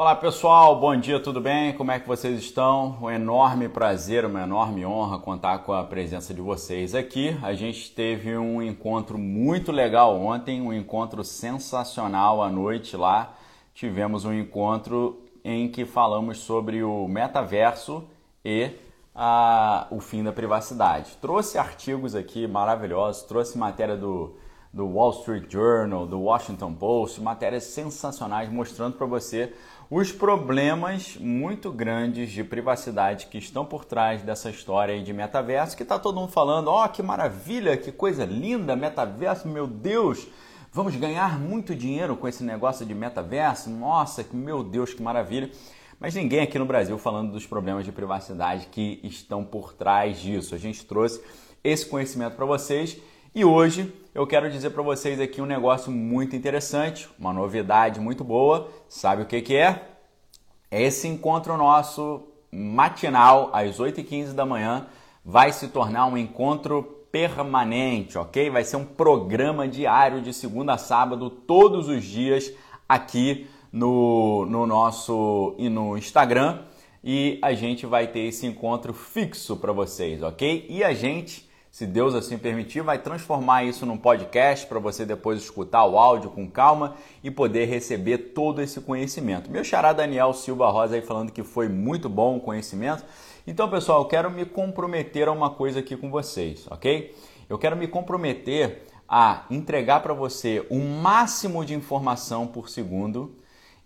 Olá pessoal, bom dia, tudo bem? Como é que vocês estão? Um enorme prazer, uma enorme honra contar com a presença de vocês aqui. A gente teve um encontro muito legal ontem, um encontro sensacional à noite lá. Tivemos um encontro em que falamos sobre o metaverso e a, o fim da privacidade. Trouxe artigos aqui maravilhosos, trouxe matéria do do Wall Street Journal, do Washington Post, matérias sensacionais mostrando para você os problemas muito grandes de privacidade que estão por trás dessa história de metaverso, que está todo mundo falando, ó, oh, que maravilha, que coisa linda, metaverso, meu Deus, vamos ganhar muito dinheiro com esse negócio de metaverso, nossa, meu Deus, que maravilha. Mas ninguém aqui no Brasil falando dos problemas de privacidade que estão por trás disso. A gente trouxe esse conhecimento para vocês e hoje eu quero dizer para vocês aqui um negócio muito interessante, uma novidade muito boa. Sabe o que, que é? Esse encontro nosso matinal às 8h15 da manhã vai se tornar um encontro permanente, ok? Vai ser um programa diário de segunda a sábado, todos os dias aqui no, no nosso e no Instagram. E a gente vai ter esse encontro fixo para vocês, ok? E a gente se Deus assim permitir, vai transformar isso num podcast para você depois escutar o áudio com calma e poder receber todo esse conhecimento. Meu xará Daniel Silva Rosa aí falando que foi muito bom o conhecimento. Então, pessoal, eu quero me comprometer a uma coisa aqui com vocês, ok? Eu quero me comprometer a entregar para você o máximo de informação por segundo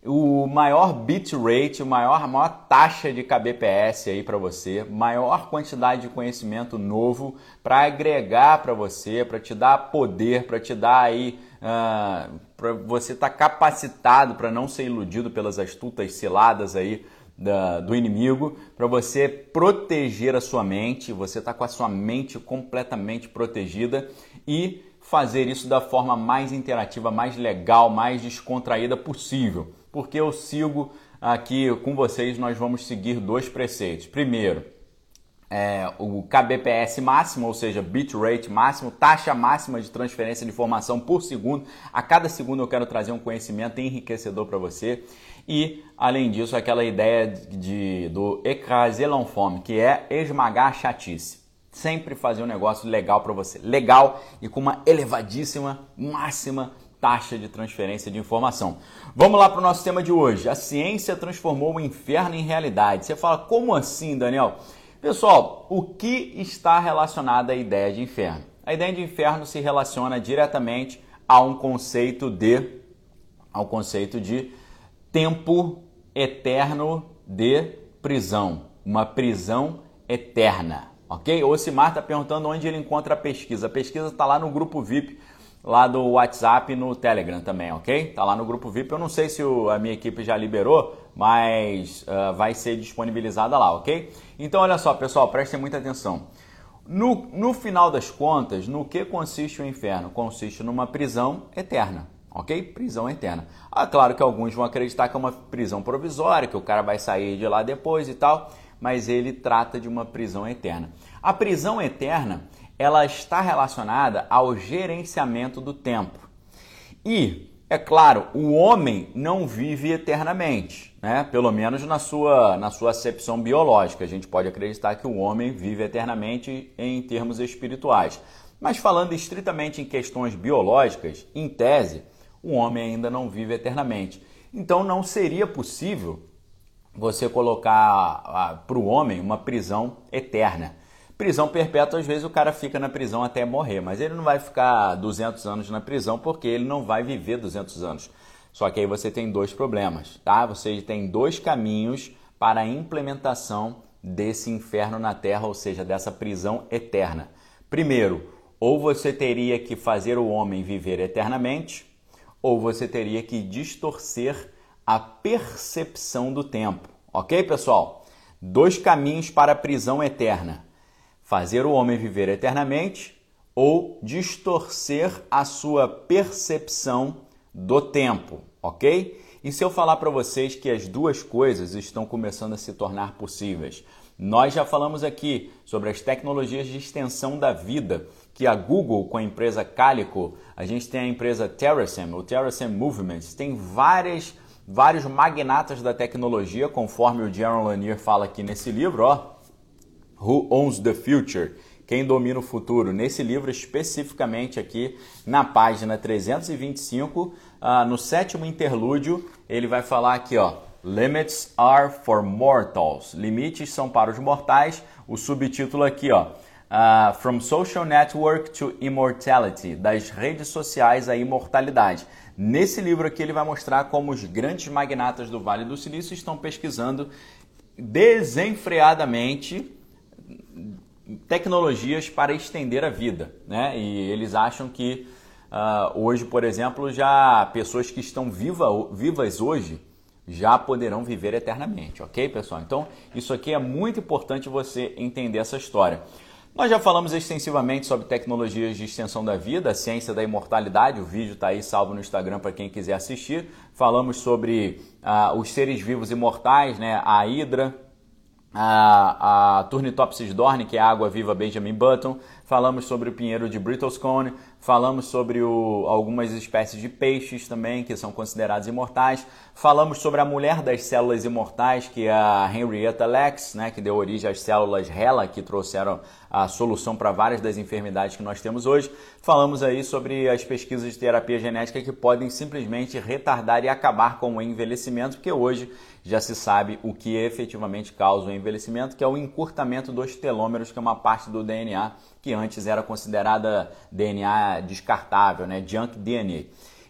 o maior bitrate, o maior, a maior taxa de kbps aí para você, maior quantidade de conhecimento novo para agregar para você, para te dar poder, para te dar aí, uh, ah, para você estar tá capacitado para não ser iludido pelas astutas ciladas aí da, do inimigo, para você proteger a sua mente, você está com a sua mente completamente protegida e fazer isso da forma mais interativa, mais legal, mais descontraída possível porque eu sigo aqui com vocês, nós vamos seguir dois preceitos. Primeiro, é, o kbps máximo, ou seja, bitrate máximo, taxa máxima de transferência de informação por segundo. A cada segundo eu quero trazer um conhecimento enriquecedor para você. E, além disso, aquela ideia de, do écraser l'enfant, que é esmagar a chatice. Sempre fazer um negócio legal para você. Legal e com uma elevadíssima, máxima taxa de transferência de informação. Vamos lá para o nosso tema de hoje. A ciência transformou o inferno em realidade. Você fala, como assim, Daniel? Pessoal, o que está relacionado à ideia de inferno? A ideia de inferno se relaciona diretamente a um conceito de ao conceito de tempo eterno de prisão, uma prisão eterna, ok? O Osimar está perguntando onde ele encontra a pesquisa. A pesquisa está lá no grupo VIP lá do WhatsApp e no Telegram também, ok? Tá lá no grupo VIP. Eu não sei se o, a minha equipe já liberou, mas uh, vai ser disponibilizada lá, ok? Então, olha só, pessoal, prestem muita atenção. No, no final das contas, no que consiste o inferno? Consiste numa prisão eterna, ok? Prisão eterna. Ah, claro que alguns vão acreditar que é uma prisão provisória, que o cara vai sair de lá depois e tal, mas ele trata de uma prisão eterna. A prisão eterna ela está relacionada ao gerenciamento do tempo. E, é claro, o homem não vive eternamente, né? pelo menos na sua, na sua acepção biológica. A gente pode acreditar que o homem vive eternamente em termos espirituais. Mas falando estritamente em questões biológicas, em tese, o homem ainda não vive eternamente. Então não seria possível você colocar para o homem uma prisão eterna. Prisão perpétua, às vezes o cara fica na prisão até morrer, mas ele não vai ficar 200 anos na prisão porque ele não vai viver 200 anos. Só que aí você tem dois problemas, tá? Você tem dois caminhos para a implementação desse inferno na terra, ou seja, dessa prisão eterna. Primeiro, ou você teria que fazer o homem viver eternamente, ou você teria que distorcer a percepção do tempo. Ok, pessoal? Dois caminhos para a prisão eterna fazer o homem viver eternamente ou distorcer a sua percepção do tempo, ok? E se eu falar para vocês que as duas coisas estão começando a se tornar possíveis? Nós já falamos aqui sobre as tecnologias de extensão da vida, que a Google com a empresa Calico, a gente tem a empresa Terrasem, o Terrasem Movements, tem várias vários magnatas da tecnologia, conforme o Jaron Lanier fala aqui nesse livro, ó. Who Owns the Future? Quem domina o futuro? Nesse livro, especificamente aqui na página 325, uh, ah, no sétimo interlúdio, ele vai falar aqui, ó. Limits are for mortals. Limites são para os mortais. O subtítulo aqui, ó. Uh, From Social Network to Immortality, das redes sociais à imortalidade. Nesse livro aqui ele vai mostrar como os grandes magnatas do Vale do Silício estão pesquisando desenfreadamente tecnologias para estender a vida, né? E eles acham que uh, hoje, por exemplo, já pessoas que estão viva, vivas hoje já poderão viver eternamente, ok, pessoal? Então, isso aqui é muito importante você entender essa história. Nós já falamos extensivamente sobre tecnologias de extensão da vida, a ciência da imortalidade, o vídeo está aí salvo no Instagram para quem quiser assistir. Falamos sobre uh, os seres vivos imortais, né? a Hidra, a, a Turnitopsis dorne, que é a água viva Benjamin Button, falamos sobre o pinheiro de Bristolscone, falamos sobre o, algumas espécies de peixes também que são considerados imortais, falamos sobre a mulher das células imortais, que é a Henrietta Lacks, né, que deu origem às células HeLa, que trouxeram a solução para várias das enfermidades que nós temos hoje. Falamos aí sobre as pesquisas de terapia genética que podem simplesmente retardar e acabar com o envelhecimento, porque hoje já se sabe o que efetivamente causa o envelhecimento, que é o encurtamento dos telômeros, que é uma parte do DNA que antes era considerada DNA descartável, né? junk DNA.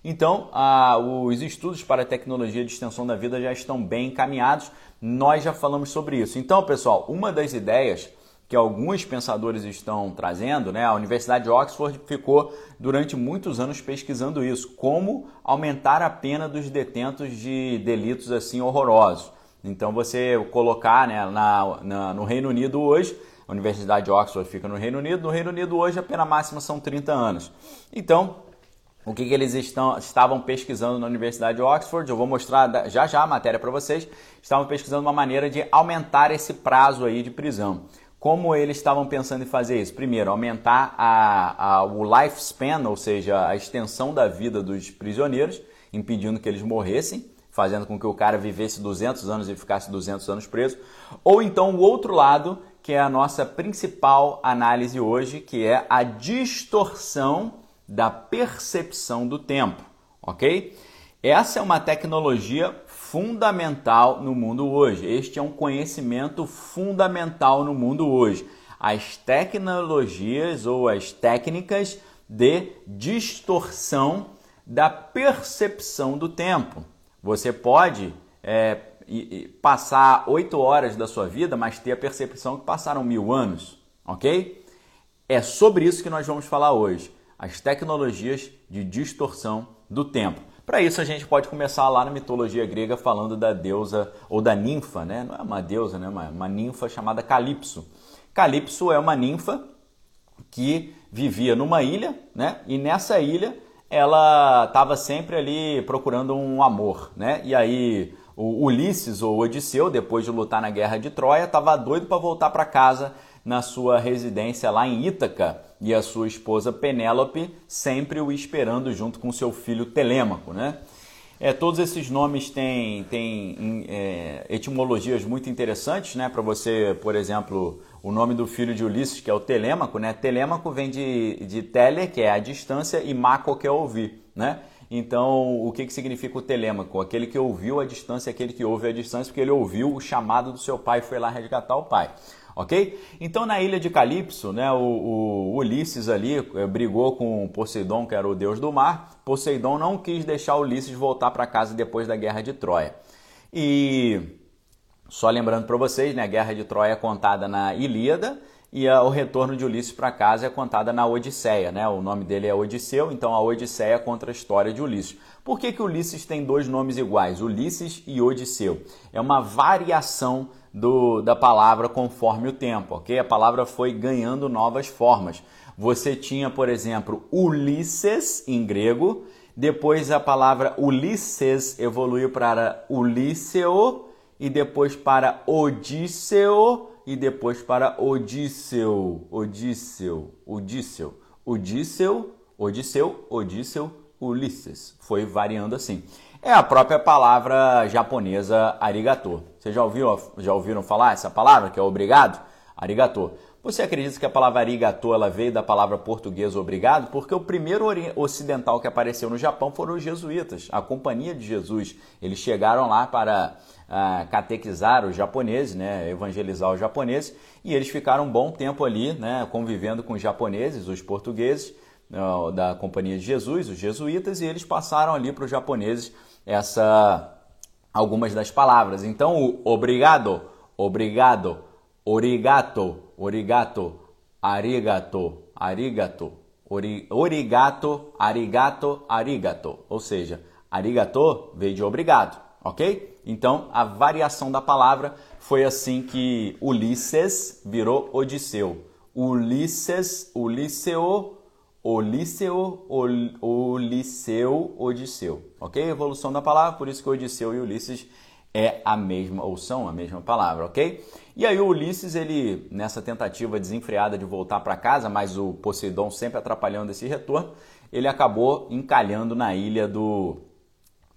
Então, ah, os estudos para a tecnologia de extensão da vida já estão bem encaminhados. Nós já falamos sobre isso. Então, pessoal, uma das ideias que alguns pensadores estão trazendo, né? A Universidade de Oxford ficou durante muitos anos pesquisando isso, como aumentar a pena dos detentos de delitos assim horrorosos. Então, você colocar né, na, na no Reino Unido hoje a Universidade de Oxford fica no Reino Unido. No Reino Unido hoje a pena máxima são 30 anos. Então, o que, que eles estão, estavam pesquisando na Universidade de Oxford? Eu vou mostrar já já a matéria para vocês. Estavam pesquisando uma maneira de aumentar esse prazo aí de prisão. Como eles estavam pensando em fazer isso? Primeiro, aumentar a, a, o lifespan, ou seja, a extensão da vida dos prisioneiros, impedindo que eles morressem, fazendo com que o cara vivesse 200 anos e ficasse 200 anos preso. Ou então o outro lado, que é a nossa principal análise hoje, que é a distorção da percepção do tempo, ok? Essa é uma tecnologia fundamental no mundo hoje. Este é um conhecimento fundamental no mundo hoje. As tecnologias ou as técnicas de distorção da percepção do tempo. Você pode é, passar oito horas da sua vida, mas ter a percepção que passaram mil anos, ok? É sobre isso que nós vamos falar hoje, as tecnologias de distorção do tempo. Para isso a gente pode começar lá na mitologia grega falando da deusa ou da ninfa, né? Não é uma deusa, né? Uma, uma ninfa chamada Calipso. Calipso é uma ninfa que vivia numa ilha, né? E nessa ilha ela estava sempre ali procurando um amor, né? E aí o Ulisses ou Odisseu, depois de lutar na guerra de Troia, estava doido para voltar para casa na sua residência lá em Ítaca e a sua esposa Penélope sempre o esperando junto com seu filho Telêmaco, né? É, todos esses nomes têm, têm é, etimologias muito interessantes, né? Para você, por exemplo, o nome do filho de Ulisses, que é o Telêmaco, né? Telêmaco vem de, de tele, que é a distância, e maco, que é ouvir, né? Então, o que, que significa o telêmaco? Aquele que ouviu a distância, aquele que ouve a distância, porque ele ouviu o chamado do seu pai e foi lá resgatar o pai. Ok? Então, na ilha de Calipso, né, o, o Ulisses ali é, brigou com Poseidon, que era o deus do mar. Poseidon não quis deixar Ulisses voltar para casa depois da guerra de Troia. E só lembrando para vocês, né, a guerra de Troia é contada na Ilíada e a, o retorno de Ulisses para casa é contada na Odisseia, né? O nome dele é Odisseu, então a Odisseia conta a história de Ulisses. Por que, que Ulisses tem dois nomes iguais, Ulisses e Odisseu? É uma variação do, da palavra conforme o tempo, ok? A palavra foi ganhando novas formas. Você tinha, por exemplo, Ulisses em grego, depois a palavra Ulisses evoluiu para Ulisseo e depois para Odisseu e depois para Odisseu, Odisseu, Odisseu, Odisseu, Odisseu, Odisseu, Ulisses. Foi variando assim. é a própria palavra japonesa arigato. Vocês já, ouviu, já ouviram falar essa palavra, que é obrigado? Arigato. Você acredita que a palavra arigato ela veio da palavra portuguesa obrigado? Porque o primeiro ocidental que apareceu no Japão foram os jesuítas, a Companhia de Jesus. Eles chegaram lá para uh, catequizar os japoneses, né, evangelizar os japoneses, e eles ficaram um bom tempo ali, né, convivendo com os japoneses, os portugueses uh, da Companhia de Jesus, os jesuítas, e eles passaram ali para os japoneses essa algumas das palavras. Então, o obrigado, obrigado, origato, origato, arigato, arigato, ori, origato, arigato, arigato. Ou seja, arigato veio de obrigado, ok? Então, a variação da palavra foi assim que Ulisses virou Odisseu. Ulisses, Uliseu, Olíseo, Oliseu, Odisseu. Ok? Evolução da palavra, por isso que Odisseu e Ulisses é a mesma, ou são a mesma palavra, ok? E aí o Ulisses, ele, nessa tentativa desenfreada de voltar para casa, mas o Poseidon sempre atrapalhando esse retorno, ele acabou encalhando na ilha do...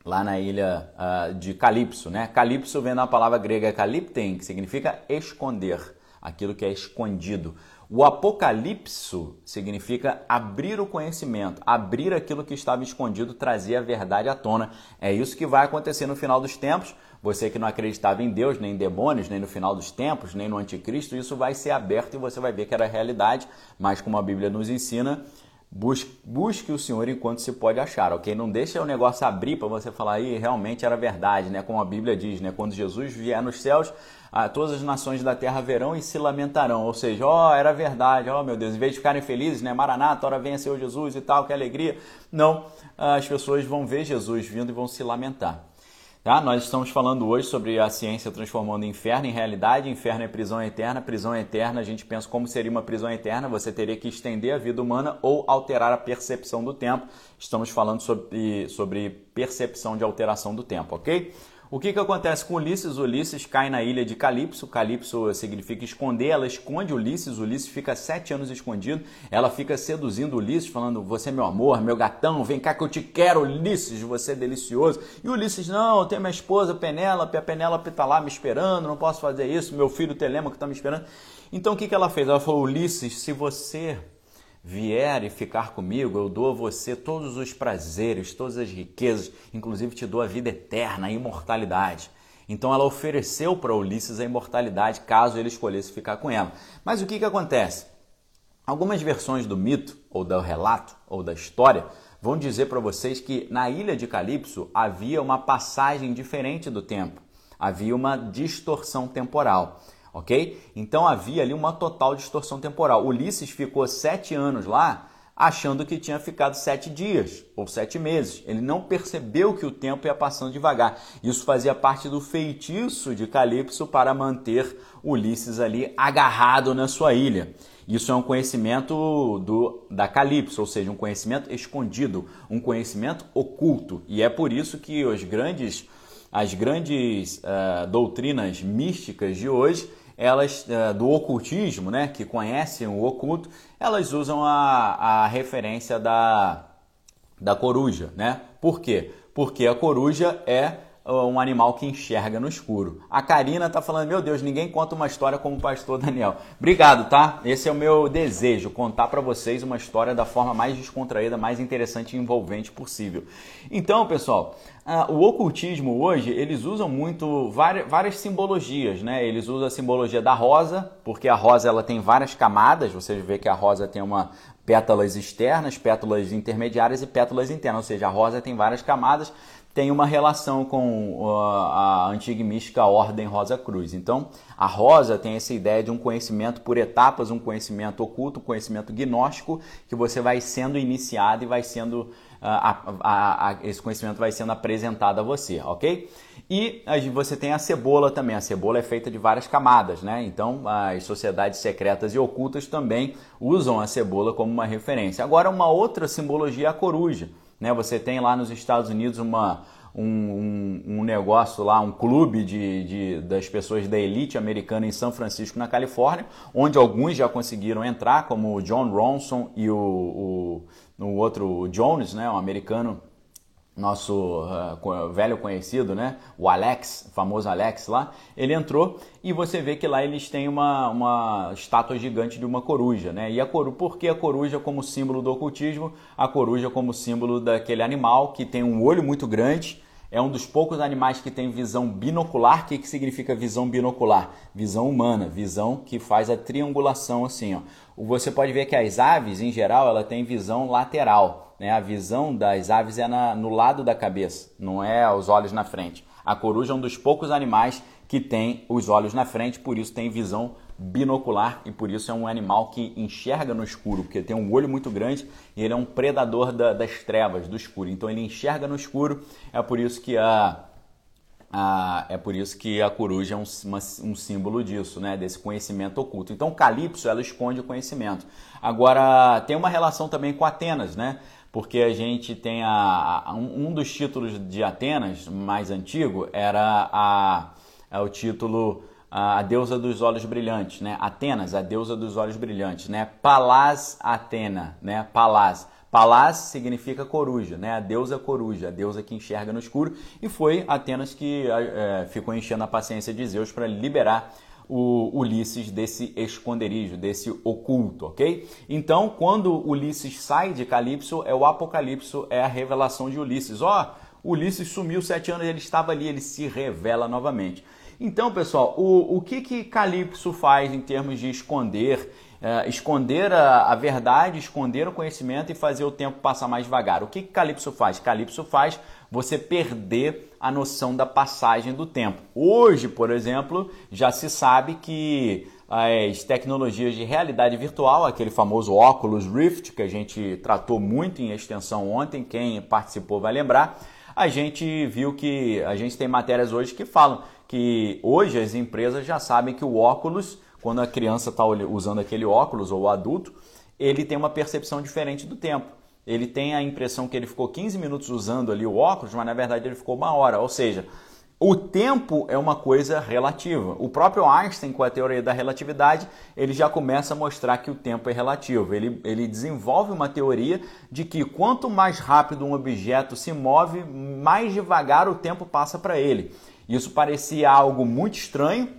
lá na ilha uh, de Calipso, né? Calipso vem da palavra grega kalipten, que significa esconder, aquilo que é escondido. O apocalipso significa abrir o conhecimento, abrir aquilo que estava escondido, trazer a verdade à tona. É isso que vai acontecer no final dos tempos. Você que não acreditava em Deus, nem em demônios, nem no final dos tempos, nem no anticristo, isso vai ser aberto e você vai ver que era realidade. Mas como a Bíblia nos ensina, Busque, busque, o Senhor enquanto se pode achar, ok? Não deixe o negócio abrir para você falar aí realmente era verdade, né? Como a Bíblia diz, né? Quando Jesus vier nos céus, ah, todas as nações da terra verão e se lamentarão. Ou seja, ó, oh, era verdade, ó oh, meu Deus, em vez de ficarem felizes, né? Maranata, ora venha Senhor Jesus e tal, que alegria. Não, as pessoas vão ver Jesus vindo e vão se lamentar. Tá? Nós estamos falando hoje sobre a ciência transformando inferno em realidade. Inferno é prisão eterna. Prisão eterna, a gente pensa como seria uma prisão eterna. Você teria que estender a vida humana ou alterar a percepção do tempo. Estamos falando sobre, sobre percepção de alteração do tempo, ok? O que, que acontece com Ulisses? Ulisses cai na ilha de Calipso. Calipso significa esconder. Ela esconde Ulisses. Ulisses fica sete anos escondido. Ela fica seduzindo Ulisses, falando: Você é meu amor, meu gatão, vem cá que eu te quero, Ulisses, você é delicioso. E Ulisses: Não, eu tenho minha esposa Penélope. A Penélope está lá me esperando. Não posso fazer isso. Meu filho Telemaco está me esperando. Então o que, que ela fez? Ela falou: Ulisses, se você vier e ficar comigo, eu dou a você todos os prazeres, todas as riquezas, inclusive te dou a vida eterna, a imortalidade. Então ela ofereceu para Ulisses a imortalidade caso ele escolhesse ficar com ela. Mas o que, que acontece? Algumas versões do mito, ou do relato, ou da história, vão dizer para vocês que na ilha de Calipso havia uma passagem diferente do tempo, havia uma distorção temporal ok? Então havia ali uma total distorção temporal. Ulisses ficou sete anos lá achando que tinha ficado sete dias ou sete meses. Ele não percebeu que o tempo ia passando devagar. Isso fazia parte do feitiço de Calipso para manter Ulisses ali agarrado na sua ilha. Isso é um conhecimento do, da Calipso, ou seja, um conhecimento escondido, um conhecimento oculto. E é por isso que os grandes, as grandes uh, doutrinas místicas de hoje elas uh, do ocultismo, né, que conhecem o oculto, elas usam a, a referência da, da coruja, né? Por quê? Porque a coruja é um animal que enxerga no escuro. A Karina tá falando, meu Deus, ninguém conta uma história como o pastor Daniel. Obrigado, tá? Esse é o meu desejo, contar para vocês uma história da forma mais descontraída, mais interessante e envolvente possível. Então, pessoal, uh, o ocultismo hoje, eles usam muito várias, várias simbologias, né? Eles usam a simbologia da rosa, porque a rosa ela tem várias camadas, você vê que a rosa tem uma pétalas externas, pétalas intermediárias e pétalas internas, ou seja, a rosa tem várias camadas tem uma relação com a antiga e mística Ordem Rosa Cruz. Então, a Rosa tem essa ideia de um conhecimento por etapas, um conhecimento oculto, um conhecimento gnóstico, que você vai sendo iniciado e vai sendo a, a, a, esse conhecimento vai sendo apresentado a você, ok? E você tem a cebola também. A cebola é feita de várias camadas, né? Então, as sociedades secretas e ocultas também usam a cebola como uma referência. Agora, uma outra simbologia é a coruja. Né? Você tem lá nos Estados Unidos uma, um, um, um, negócio lá, um clube de, de, das pessoas da elite americana em São Francisco, na Califórnia, onde alguns já conseguiram entrar, como o John Ronson e o, o, o outro o Jones, né, um americano nosso uh, velho conhecido, né? O Alex, famoso Alex lá, ele entrou e você vê que lá eles têm uma, uma estátua gigante de uma coruja, né? E a coruja, por que a coruja como símbolo do ocultismo? A coruja como símbolo daquele animal que tem um olho muito grande, é um dos poucos animais que tem visão binocular. O que, que significa visão binocular? Visão humana, visão que faz a triangulação assim, ó. Você pode ver que as aves, em geral, ela tem visão lateral né? A visão das aves é na, no lado da cabeça, não é os olhos na frente. A coruja é um dos poucos animais que tem os olhos na frente, por isso tem visão binocular e por isso é um animal que enxerga no escuro, porque tem um olho muito grande e ele é um predador da, das trevas, do escuro. Então ele enxerga no escuro, é por isso que a, a é por isso que a coruja é um, uma, um símbolo disso, né? desse conhecimento oculto. Então Calypso ela esconde o conhecimento. Agora tem uma relação também com Atenas, né? porque a gente tem a, a um, dos títulos de Atenas mais antigo era a, é o título a, a deusa dos olhos brilhantes, né? Atenas, a deusa dos olhos brilhantes, né? Palás Atena, né? Palás. Palás significa coruja, né? A deusa coruja, a deusa que enxerga no escuro. E foi Atenas que é, ficou enchendo a paciência de Zeus para liberar o Ulisses desse esconderijo, desse oculto, ok? Então, quando Ulisses sai de Calipso, é o Apocalipso, é a revelação de Ulisses. Ó, oh, Ulisses sumiu sete anos, ele estava ali, ele se revela novamente. Então, pessoal, o, o que que Calipso faz em termos de esconder, é, esconder a, a, verdade, esconder o conhecimento e fazer o tempo passar mais devagar? O que que Calipso faz? Calipso faz você perder a noção da passagem do tempo. Hoje, por exemplo, já se sabe que as tecnologias de realidade virtual, aquele famoso óculos Rift que a gente tratou muito em extensão ontem, quem participou vai lembrar, a gente viu que a gente tem matérias hoje que falam que hoje as empresas já sabem que o óculos, quando a criança está usando aquele óculos ou o adulto, ele tem uma percepção diferente do tempo ele tem a impressão que ele ficou 15 minutos usando ali o óculos, mas na verdade ele ficou uma hora. Ou seja, o tempo é uma coisa relativa. O próprio Einstein, com a teoria da relatividade, ele já começa a mostrar que o tempo é relativo. Ele, ele desenvolve uma teoria de que quanto mais rápido um objeto se move, mais devagar o tempo passa para ele. Isso parecia algo muito estranho,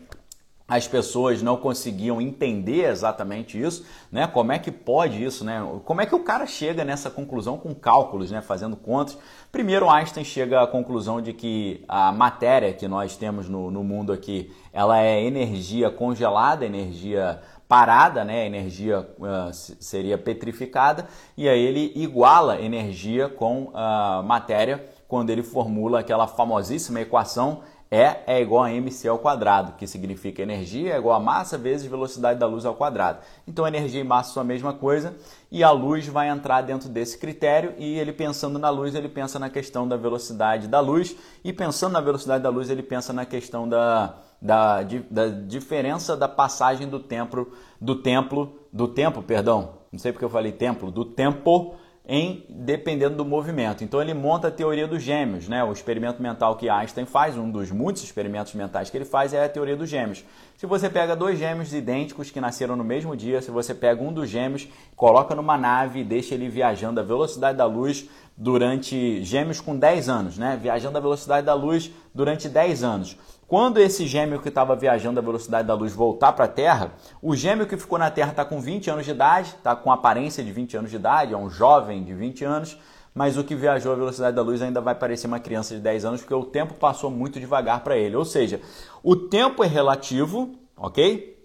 as pessoas não conseguiam entender exatamente isso, né? Como é que pode isso, né? Como é que o cara chega nessa conclusão com cálculos, né? Fazendo contas. Primeiro, Einstein chega à conclusão de que a matéria que nós temos no, no mundo aqui, ela é energia congelada, energia parada, né? Energia uh, seria petrificada e aí ele iguala energia com uh, matéria quando ele formula aquela famosíssima equação e é igual a mc ao quadrado, que significa energia é igual a massa vezes velocidade da luz ao quadrado. Então energia e massa são a mesma coisa e a luz vai entrar dentro desse critério e ele pensando na luz, ele pensa na questão da velocidade da luz e pensando na velocidade da luz, ele pensa na questão da, da, da diferença da passagem do templo, do templo, do tempo, perdão, não sei porque eu falei templo, do tempo em dependendo do movimento. Então ele monta a teoria dos gêmeos, né? O experimento mental que Einstein faz, um dos muitos experimentos mentais que ele faz é a teoria dos gêmeos. Se você pega dois gêmeos idênticos que nasceram no mesmo dia, se você pega um dos gêmeos, coloca numa nave e deixa ele viajando à velocidade da luz durante gêmeos com 10 anos, né? Viajando à velocidade da luz durante 10 anos. Quando esse gêmeo que estava viajando à velocidade da luz voltar para a Terra, o gêmeo que ficou na Terra está com 20 anos de idade, está com aparência de 20 anos de idade, é um jovem de 20 anos, mas o que viajou à velocidade da luz ainda vai parecer uma criança de 10 anos, porque o tempo passou muito devagar para ele. Ou seja, o tempo é relativo, ok?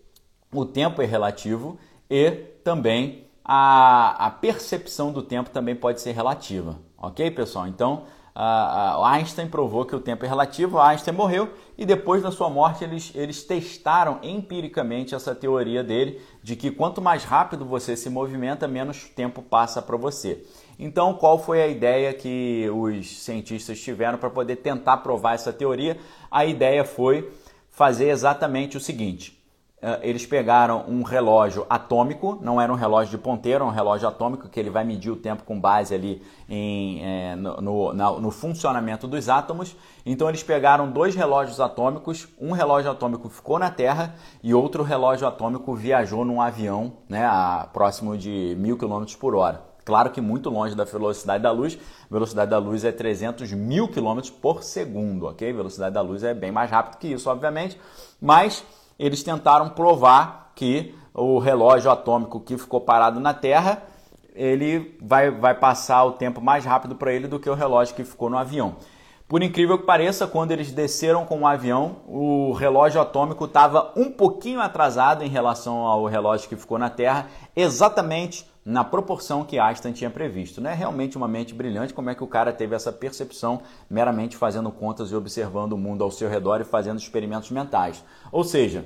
O tempo é relativo e também a, a percepção do tempo também pode ser relativa, ok, pessoal? Então, uh, Einstein provou que o tempo é relativo, Einstein morreu e depois da sua morte eles, eles testaram empiricamente essa teoria dele de que quanto mais rápido você se movimenta, menos tempo passa para você. Então, qual foi a ideia que os cientistas tiveram para poder tentar provar essa teoria? A ideia foi fazer exatamente o seguinte: eles pegaram um relógio atômico, não era um relógio de ponteiro, era um relógio atômico que ele vai medir o tempo com base ali em, é, no, no, no, funcionamento dos átomos. Então eles pegaram dois relógios atômicos, um relógio atômico ficou na Terra e outro relógio atômico viajou num avião né, a próximo de mil km por hora. Claro que muito longe da velocidade da luz. A velocidade da luz é 300 mil quilômetros por segundo, ok? A velocidade da luz é bem mais rápido que isso, obviamente. Mas eles tentaram provar que o relógio atômico que ficou parado na Terra, ele vai, vai passar o tempo mais rápido para ele do que o relógio que ficou no avião. Por incrível que pareça, quando eles desceram com o avião, o relógio atômico estava um pouquinho atrasado em relação ao relógio que ficou na Terra, exatamente na proporção que Einstein tinha previsto. Não é realmente uma mente brilhante como é que o cara teve essa percepção meramente fazendo contas e observando o mundo ao seu redor e fazendo experimentos mentais. Ou seja,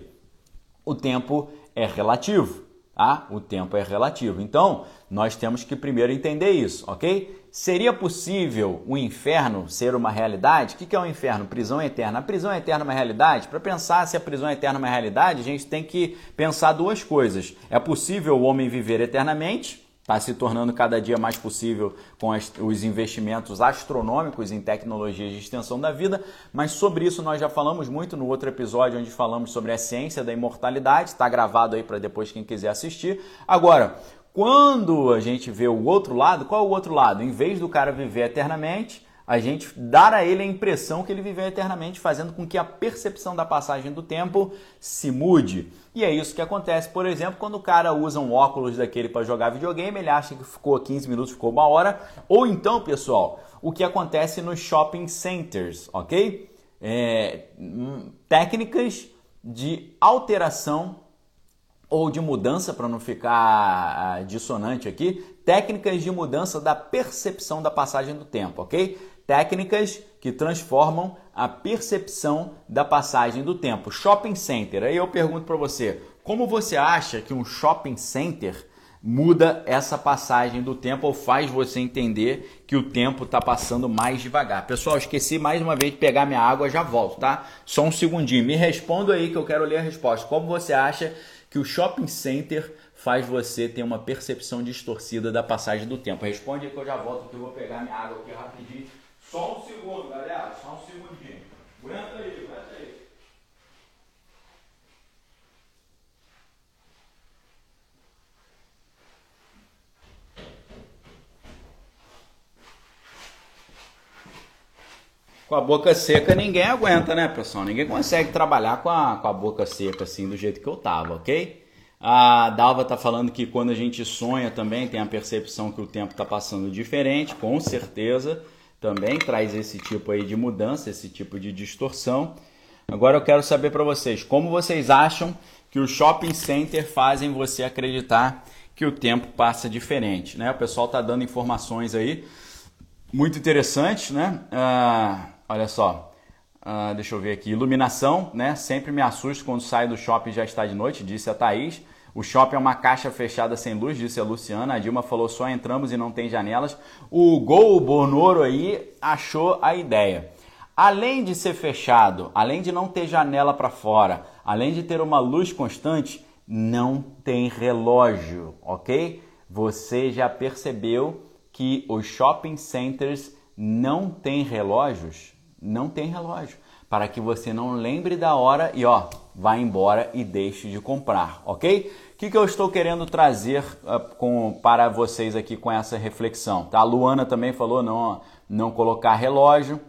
o tempo é relativo. Tá? O tempo é relativo. Então, nós temos que primeiro entender isso, ok? Seria possível o inferno ser uma realidade? O que é o inferno? Prisão eterna. A prisão eterna é uma realidade? Para pensar se a prisão eterna é uma realidade, a gente tem que pensar duas coisas. É possível o homem viver eternamente? Está se tornando cada dia mais possível com as, os investimentos astronômicos em tecnologias de extensão da vida, mas sobre isso nós já falamos muito no outro episódio onde falamos sobre a ciência da imortalidade, está gravado aí para depois quem quiser assistir. Agora, quando a gente vê o outro lado, qual é o outro lado? Em vez do cara viver eternamente, a gente dar a ele a impressão que ele viveu eternamente, fazendo com que a percepção da passagem do tempo se mude. E é isso que acontece, por exemplo, quando o cara usa um óculos daquele para jogar videogame, ele acha que ficou 15 minutos, ficou uma hora. Ou então, pessoal, o que acontece nos shopping centers, ok? É, hum, técnicas de alteração ou de mudança, para não ficar ah, dissonante aqui, técnicas de mudança da percepção da passagem do tempo, ok? Técnicas que transformam a percepção da passagem do tempo. Shopping center. Aí eu pergunto para você, como você acha que um shopping center muda essa passagem do tempo ou faz você entender que o tempo está passando mais devagar. Pessoal, esqueci mais uma vez de pegar minha água, já volto, tá? Só um segundinho. Me responda aí que eu quero ler a resposta. Como você acha que o shopping center faz você ter uma percepção distorcida da passagem do tempo? Responde aí que eu já volto, que eu vou pegar minha água aqui rapidinho. Só um segundo, galera, só um segundinho. Aguenta aí, aguenta aí. Com a boca seca ninguém aguenta, né, pessoal? Ninguém consegue trabalhar com a, com a boca seca assim do jeito que eu tava, ok? A Dalva tá falando que quando a gente sonha também tem a percepção que o tempo está passando diferente, com certeza também traz esse tipo aí de mudança, esse tipo de distorção. Agora eu quero saber para vocês, como vocês acham que o shopping center fazem você acreditar que o tempo passa diferente, né? O pessoal tá dando informações aí muito interessantes, né? Ah, olha só, ah, deixa eu ver aqui. Iluminação, né? Sempre me assusto quando saio do shopping e já está de noite, disse a Thaís. O shopping é uma caixa fechada sem luz, disse a Luciana. A Dilma falou só entramos e não tem janelas. O Gol Bonoro aí achou a ideia. Além de ser fechado, além de não ter janela para fora, além de ter uma luz constante, não tem relógio, ok? Você já percebeu que os shopping centers não têm relógios? Não tem relógio, para que você não lembre da hora e ó, vá embora e deixe de comprar, ok? O que, que eu estou querendo trazer uh, com, para vocês aqui com essa reflexão? Tá? A Luana também falou não, não colocar relógio.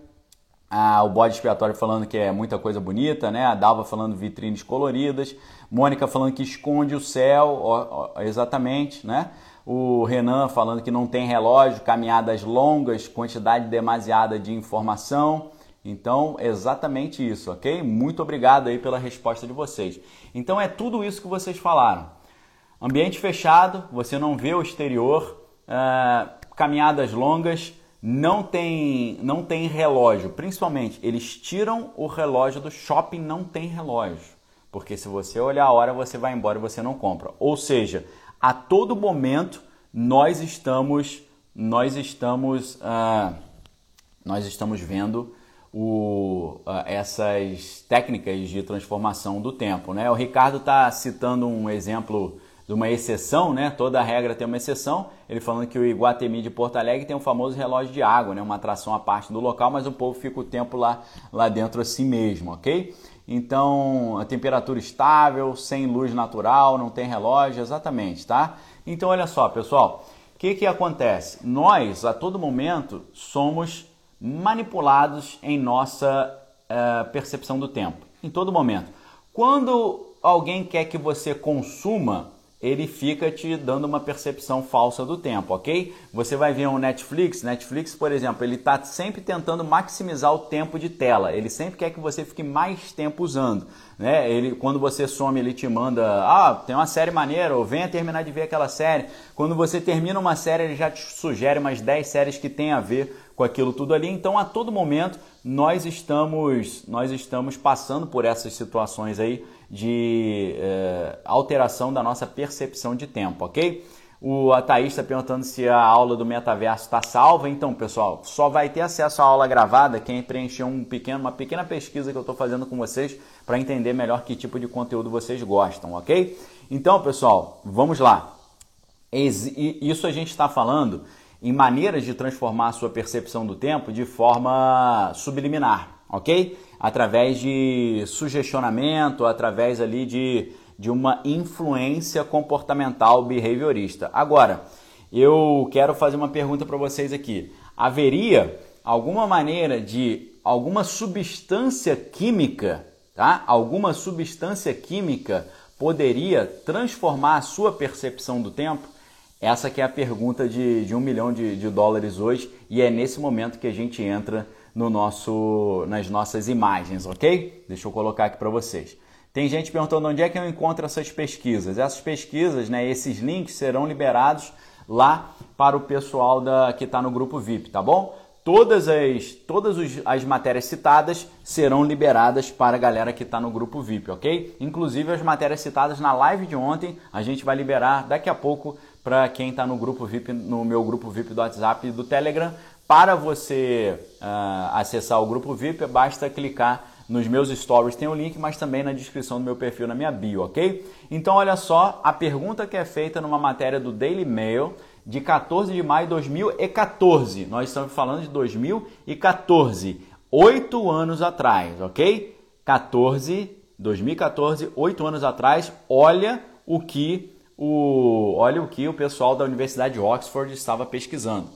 Ah, o bode expiatório falando que é muita coisa bonita, né? A Dalva falando vitrines coloridas. Mônica falando que esconde o céu, ó, ó, exatamente, né? O Renan falando que não tem relógio, caminhadas longas, quantidade demasiada de informação. Então, exatamente isso, ok? Muito obrigado aí pela resposta de vocês. Então, é tudo isso que vocês falaram. Ambiente fechado, você não vê o exterior, uh, caminhadas longas, não tem, não tem relógio. Principalmente, eles tiram o relógio do shopping, não tem relógio. Porque se você olhar a hora, você vai embora e você não compra. Ou seja, a todo momento nós estamos, nós estamos, uh, nós estamos vendo o, essas técnicas de transformação do tempo. Né? O Ricardo está citando um exemplo de uma exceção, né? toda regra tem uma exceção. Ele falando que o Iguatemi de Porto Alegre tem um famoso relógio de água, né? uma atração à parte do local, mas o povo fica o tempo lá, lá dentro assim mesmo, ok? Então, a temperatura estável, sem luz natural, não tem relógio, exatamente, tá? Então, olha só, pessoal, O que, que acontece? Nós, a todo momento, somos manipulados em nossa uh, percepção do tempo, em todo momento. Quando alguém quer que você consuma ele fica te dando uma percepção falsa do tempo, ok? Você vai ver um Netflix, Netflix, por exemplo, ele está sempre tentando maximizar o tempo de tela, ele sempre quer que você fique mais tempo usando, né? Ele, quando você some, ele te manda, ah, tem uma série maneira, ou venha terminar de ver aquela série. Quando você termina uma série, ele já te sugere mais 10 séries que tem a ver com aquilo tudo ali. Então, a todo momento, nós estamos, nós estamos passando por essas situações aí de é, alteração da nossa percepção de tempo, ok? O, a Thaís está perguntando se a aula do metaverso está salva. Então, pessoal, só vai ter acesso à aula gravada quem preencher um pequeno, uma pequena pesquisa que eu estou fazendo com vocês para entender melhor que tipo de conteúdo vocês gostam, ok? Então, pessoal, vamos lá. Isso a gente está falando em maneiras de transformar a sua percepção do tempo de forma subliminar, ok? Através de sugestionamento, através ali de, de uma influência comportamental behaviorista. Agora, eu quero fazer uma pergunta para vocês aqui. Haveria alguma maneira de alguma substância química, tá? Alguma substância química poderia transformar a sua percepção do tempo? Essa que é a pergunta de, de um milhão de, de dólares hoje e é nesse momento que a gente entra no nosso, nas nossas imagens, ok? Deixa eu colocar aqui para vocês. Tem gente perguntando onde é que eu encontro essas pesquisas. Essas pesquisas, né, esses links serão liberados lá para o pessoal da, que está no grupo VIP, tá bom? Todas as, todas as matérias citadas serão liberadas para a galera que está no grupo VIP, ok? Inclusive as matérias citadas na live de ontem, a gente vai liberar daqui a pouco para quem está no grupo VIP, no meu grupo VIP do WhatsApp e do Telegram, para você uh, acessar o grupo VIP, basta clicar nos meus stories, tem o link, mas também na descrição do meu perfil, na minha bio, ok? Então, olha só, a pergunta que é feita numa matéria do Daily Mail de 14 de maio de 2014. Nós estamos falando de 2014, oito anos atrás, ok? 14, 2014, oito anos atrás. Olha o que o, olha o que o pessoal da Universidade de Oxford estava pesquisando.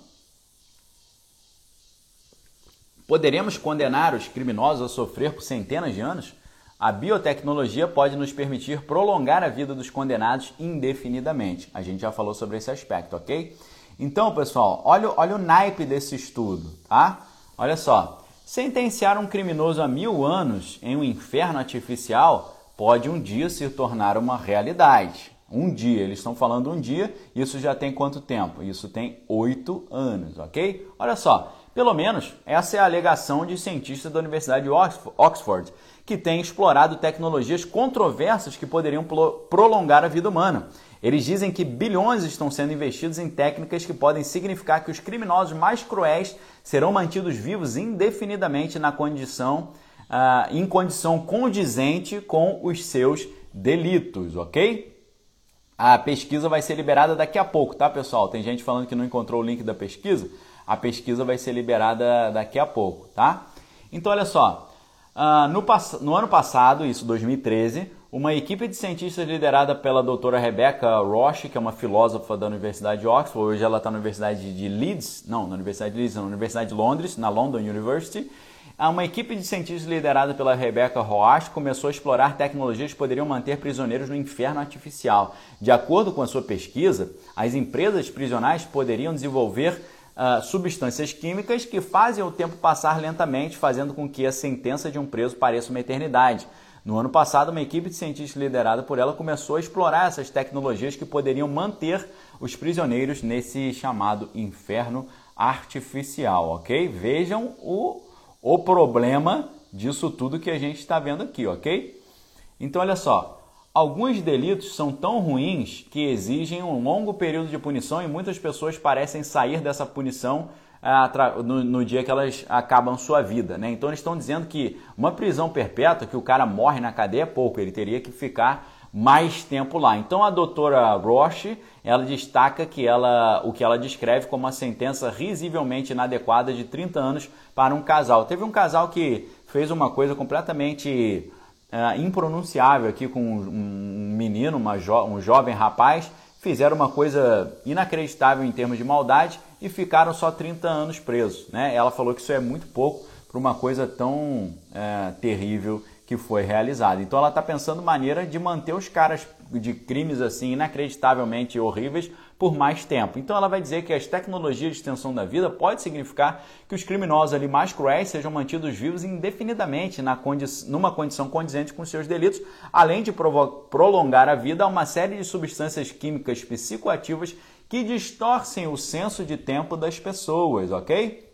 Poderemos condenar os criminosos a sofrer por centenas de anos? A biotecnologia pode nos permitir prolongar a vida dos condenados indefinidamente. A gente já falou sobre esse aspecto, ok? Então, pessoal, olha, olha o naipe desse estudo, tá? Olha só. Sentenciar um criminoso a mil anos em um inferno artificial pode um dia se tornar uma realidade. Um dia, eles estão falando um dia, isso já tem quanto tempo? Isso tem oito anos, ok? Olha só, pelo menos essa é a alegação de cientistas da Universidade de Oxford, que têm explorado tecnologias controversas que poderiam prolongar a vida humana. Eles dizem que bilhões estão sendo investidos em técnicas que podem significar que os criminosos mais cruéis serão mantidos vivos indefinidamente na condição, uh, em condição condizente com os seus delitos, ok? A pesquisa vai ser liberada daqui a pouco, tá, pessoal? Tem gente falando que não encontrou o link da pesquisa. A pesquisa vai ser liberada daqui a pouco, tá? Então, olha só. Uh, no, no, ano passado, isso 2013, uma equipe de cientistas liderada pela doutora Rebecca Roche, que é uma filósofa da Universidade de Oxford, hoje ela está na Universidade de Leeds, não, na Universidade de Leeds, na Universidade de Londres, na London University. Uma equipe de cientistas liderada pela Rebecca Roche começou a explorar tecnologias que poderiam manter prisioneiros no inferno artificial. De acordo com a sua pesquisa, as empresas prisionais poderiam desenvolver uh, substâncias químicas que fazem o tempo passar lentamente, fazendo com que a sentença de um preso pareça uma eternidade. No ano passado, uma equipe de cientistas liderada por ela começou a explorar essas tecnologias que poderiam manter os prisioneiros nesse chamado inferno artificial, ok? Vejam o, o problema disso tudo que a gente está vendo aqui, ok? Então, olha só, Alguns delitos são tão ruins que exigem um longo período de punição e muitas pessoas parecem sair dessa punição no, no, dia que elas acabam sua vida. Né? Então eles estão dizendo que uma prisão perpétua, que o cara morre na cadeia, é pouco, ele teria que ficar mais tempo lá. Então a doutora Roche, ela destaca que ela, o que ela descreve como uma sentença risivelmente inadequada de 30 anos para um casal. Teve um casal que fez uma coisa completamente é, impronunciável aqui com um menino, uma jo um jovem rapaz, fizeram uma coisa inacreditável em termos de maldade e ficaram só 30 anos presos. Né? Ela falou que isso é muito pouco para uma coisa tão é, terrível que foi realizada. Então ela está pensando maneira de manter os caras de crimes assim inacreditavelmente horríveis por mais tempo. Então ela vai dizer que as tecnologias de extensão da vida pode significar que os criminosos ali mais cruéis sejam mantidos vivos indefinidamente na condi numa condição condizente com seus delitos, além de prolongar a vida a uma série de substâncias químicas psicoativas que distorcem o senso de tempo das pessoas, ok?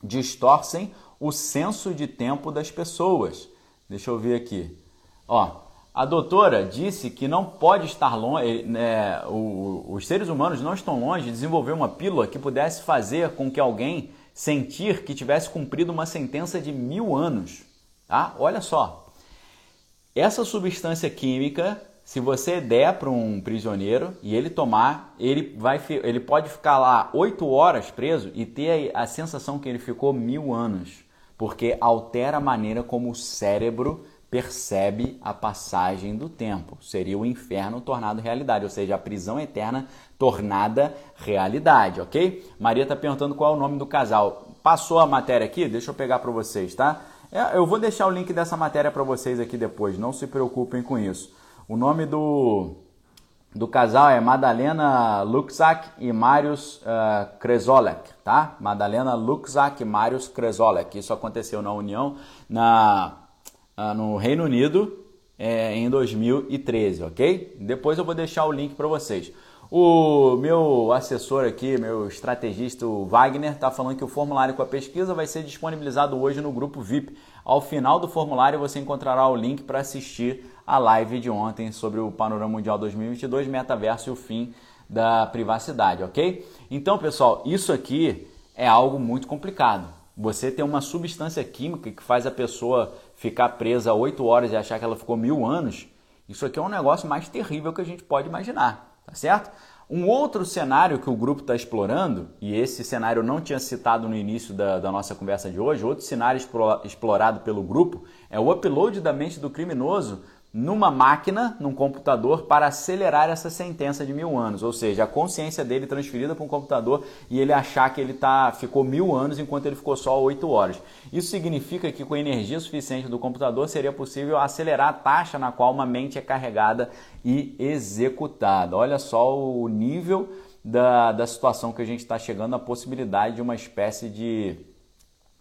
Distorcem o senso de tempo das pessoas. Deixa eu ver aqui. Ó, a doutora disse que não pode estar longe, né, os seres humanos não estão longe de desenvolver uma pílula que pudesse fazer com que alguém sentir que tivesse cumprido uma sentença de mil anos. Tá? Olha só, essa substância química, se você der para um prisioneiro e ele tomar, ele, vai, ele pode ficar lá oito horas preso e ter a sensação que ele ficou mil anos, porque altera a maneira como o cérebro percebe a passagem do tempo. Seria o inferno tornado realidade, ou seja, a prisão eterna tornada realidade, ok? Maria está perguntando qual é o nome do casal. Passou a matéria aqui? Deixa eu pegar para vocês, tá? É, eu vou deixar o link dessa matéria para vocês aqui depois, não se preocupem com isso. O nome do, do casal é Madalena Luxak e Marius uh, Kresolek, tá? Madalena Luxak e Marius Kresolek. Isso aconteceu na União, na ah, no Reino Unido é, em 2013, ok? Depois eu vou deixar o link para vocês. O meu assessor aqui, meu estrategista, o Wagner, está falando que o formulário com a pesquisa vai ser disponibilizado hoje no grupo VIP. Ao final do formulário você encontrará o link para assistir a live de ontem sobre o Panorama Mundial 2022, Metaverso e o fim da privacidade, ok? Então, pessoal, isso aqui é algo muito complicado. Você tem uma substância química que faz a pessoa ficar presa oito horas e achar que ela ficou mil anos, isso aqui é um negócio mais terrível que a gente pode imaginar, tá certo? Um outro cenário que o grupo está explorando, e esse cenário eu não tinha citado no início da, da nossa conversa de hoje, outro cenário explorado pelo grupo é o upload da mente do criminoso numa máquina, num computador, para acelerar essa sentença de mil anos. Ou seja, a consciência dele transferida para um computador e ele achar que ele tá, ficou mil anos enquanto ele ficou só oito horas. Isso significa que com energia suficiente do computador seria possível acelerar a taxa na qual uma mente é carregada e executada. Olha só o nível da, da situação que a gente está chegando, a possibilidade de uma espécie de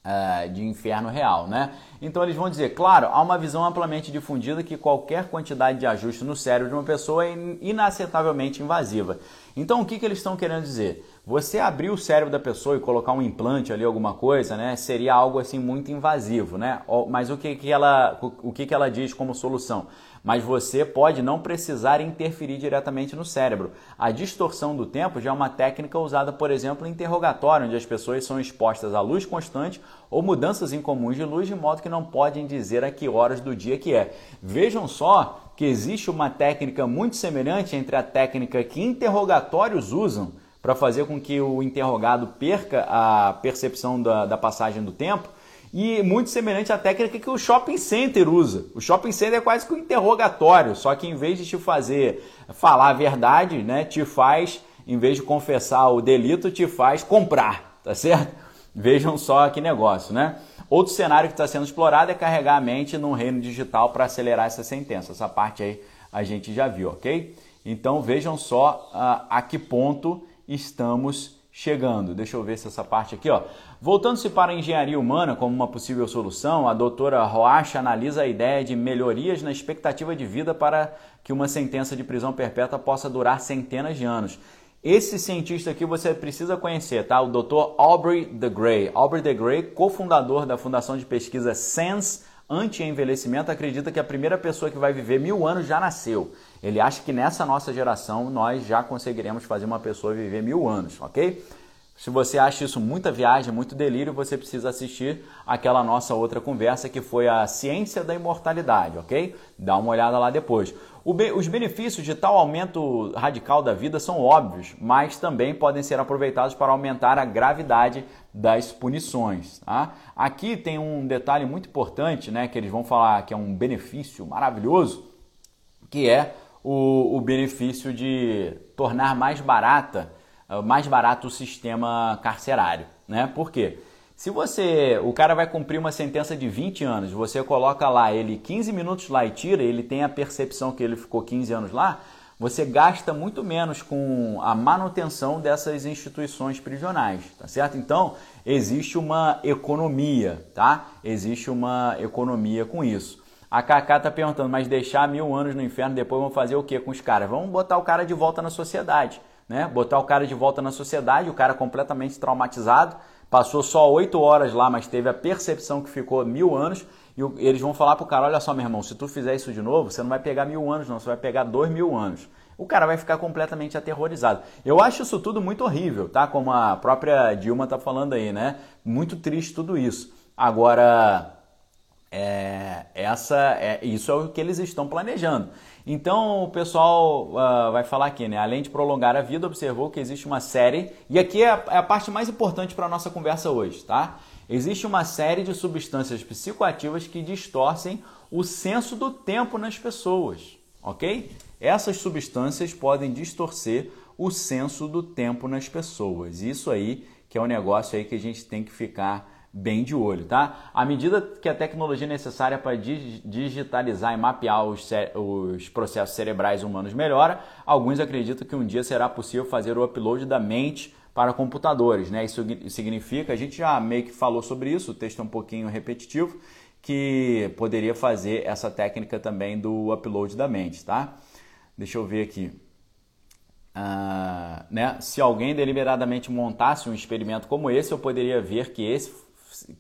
uh, de inferno real, né? Então eles vão dizer, claro, há uma visão amplamente difundida que qualquer quantidade de ajuste no cérebro de uma pessoa é inacetavelmente invasiva. Então o que, que eles estão querendo dizer? Você abrir o cérebro da pessoa e colocar um implante ali, alguma coisa, né? Seria algo assim muito invasivo, né? Mas o que, que ela, o que, que ela diz como solução? Mas você pode não precisar interferir diretamente no cérebro. A distorção do tempo já é uma técnica usada, por exemplo, em interrogatório, onde as pessoas são expostas à luz constante ou mudanças incomuns de luz, de modo que não podem dizer a que horas do dia que é. Vejam só que existe uma técnica muito semelhante entre a técnica que interrogatórios usam para fazer com que o interrogado perca a percepção da, da passagem do tempo e muito semelhante à técnica que o shopping center usa. O shopping center é quase que um interrogatório, só que em vez de te fazer falar a verdade, né, te faz, em vez de confessar o delito, te faz comprar, tá certo? Vejam só que negócio, né? Outro cenário que está sendo explorado é carregar a mente num reino digital para acelerar essa sentença. Essa parte aí a gente já viu, ok? Então vejam só uh, a que ponto estamos chegando. Deixa eu ver se essa parte aqui, ó. Voltando-se para a engenharia humana como uma possível solução, a doutora Roacha analisa a ideia de melhorias na expectativa de vida para que uma sentença de prisão perpétua possa durar centenas de anos. Esse cientista aqui você precisa conhecer, tá? O Dr. Aubrey de Grey. Aubrey de Grey, cofundador da Fundação de Pesquisa SENS Anti-Envelhecimento, acredita que a primeira pessoa que vai viver mil anos já nasceu. Ele acha que nessa nossa geração nós já conseguiremos fazer uma pessoa viver mil anos, ok? Se você acha isso muita viagem, muito delírio, você precisa assistir aquela nossa outra conversa que foi a ciência da imortalidade, ok? Dá uma olhada lá depois. os benefícios de tal aumento radical da vida são óbvios, mas também podem ser aproveitados para aumentar a gravidade das punições. Tá? Aqui tem um detalhe muito importante, né, que eles vão falar que é um benefício maravilhoso, que é o, o benefício de tornar mais barata, mais barato o sistema carcerário, né? Por quê? Se você, o cara vai cumprir uma sentença de 20 anos, você coloca lá ele 15 minutos lá e tira, ele tem a percepção que ele ficou 15 anos lá, você gasta muito menos com a manutenção dessas instituições prisionais, tá certo? Então, existe uma economia, tá? Existe uma economia com isso. A Kaká tá perguntando, mas deixar mil anos no inferno, depois vão fazer o que com os caras? Vamos botar o cara de volta na sociedade, né? Botar o cara de volta na sociedade, o cara completamente traumatizado, passou só oito horas lá, mas teve a percepção que ficou mil anos e eles vão falar pro cara, olha só, meu irmão, se tu fizer isso de novo, você não vai pegar mil anos, não, você vai pegar dois mil anos. O cara vai ficar completamente aterrorizado. Eu acho isso tudo muito horrível, tá? Como a própria Dilma tá falando aí, né? Muito triste tudo isso. Agora, é, essa, é, isso é o que eles estão planejando. Então o pessoal uh, vai falar aqui, né? Além de prolongar a vida, observou que existe uma série, e aqui é a, é a parte mais importante para a nossa conversa hoje, tá? Existe uma série de substâncias psicoativas que distorcem o senso do tempo nas pessoas, ok? Essas substâncias podem distorcer o senso do tempo nas pessoas. Isso aí que é um negócio aí que a gente tem que ficar bem de olho, tá? À medida que a tecnologia necessária para digitalizar e mapear os, os, processos cerebrais humanos melhora, alguns acreditam que um dia será possível fazer o upload da mente para computadores. Né? Isso significa, a gente já meio que falou sobre isso, o texto é um pouquinho repetitivo, que poderia fazer essa técnica também do upload da mente. Tá? Deixa eu ver aqui. Uh, né? Se alguém deliberadamente montasse um experimento como esse, eu poderia ver que esse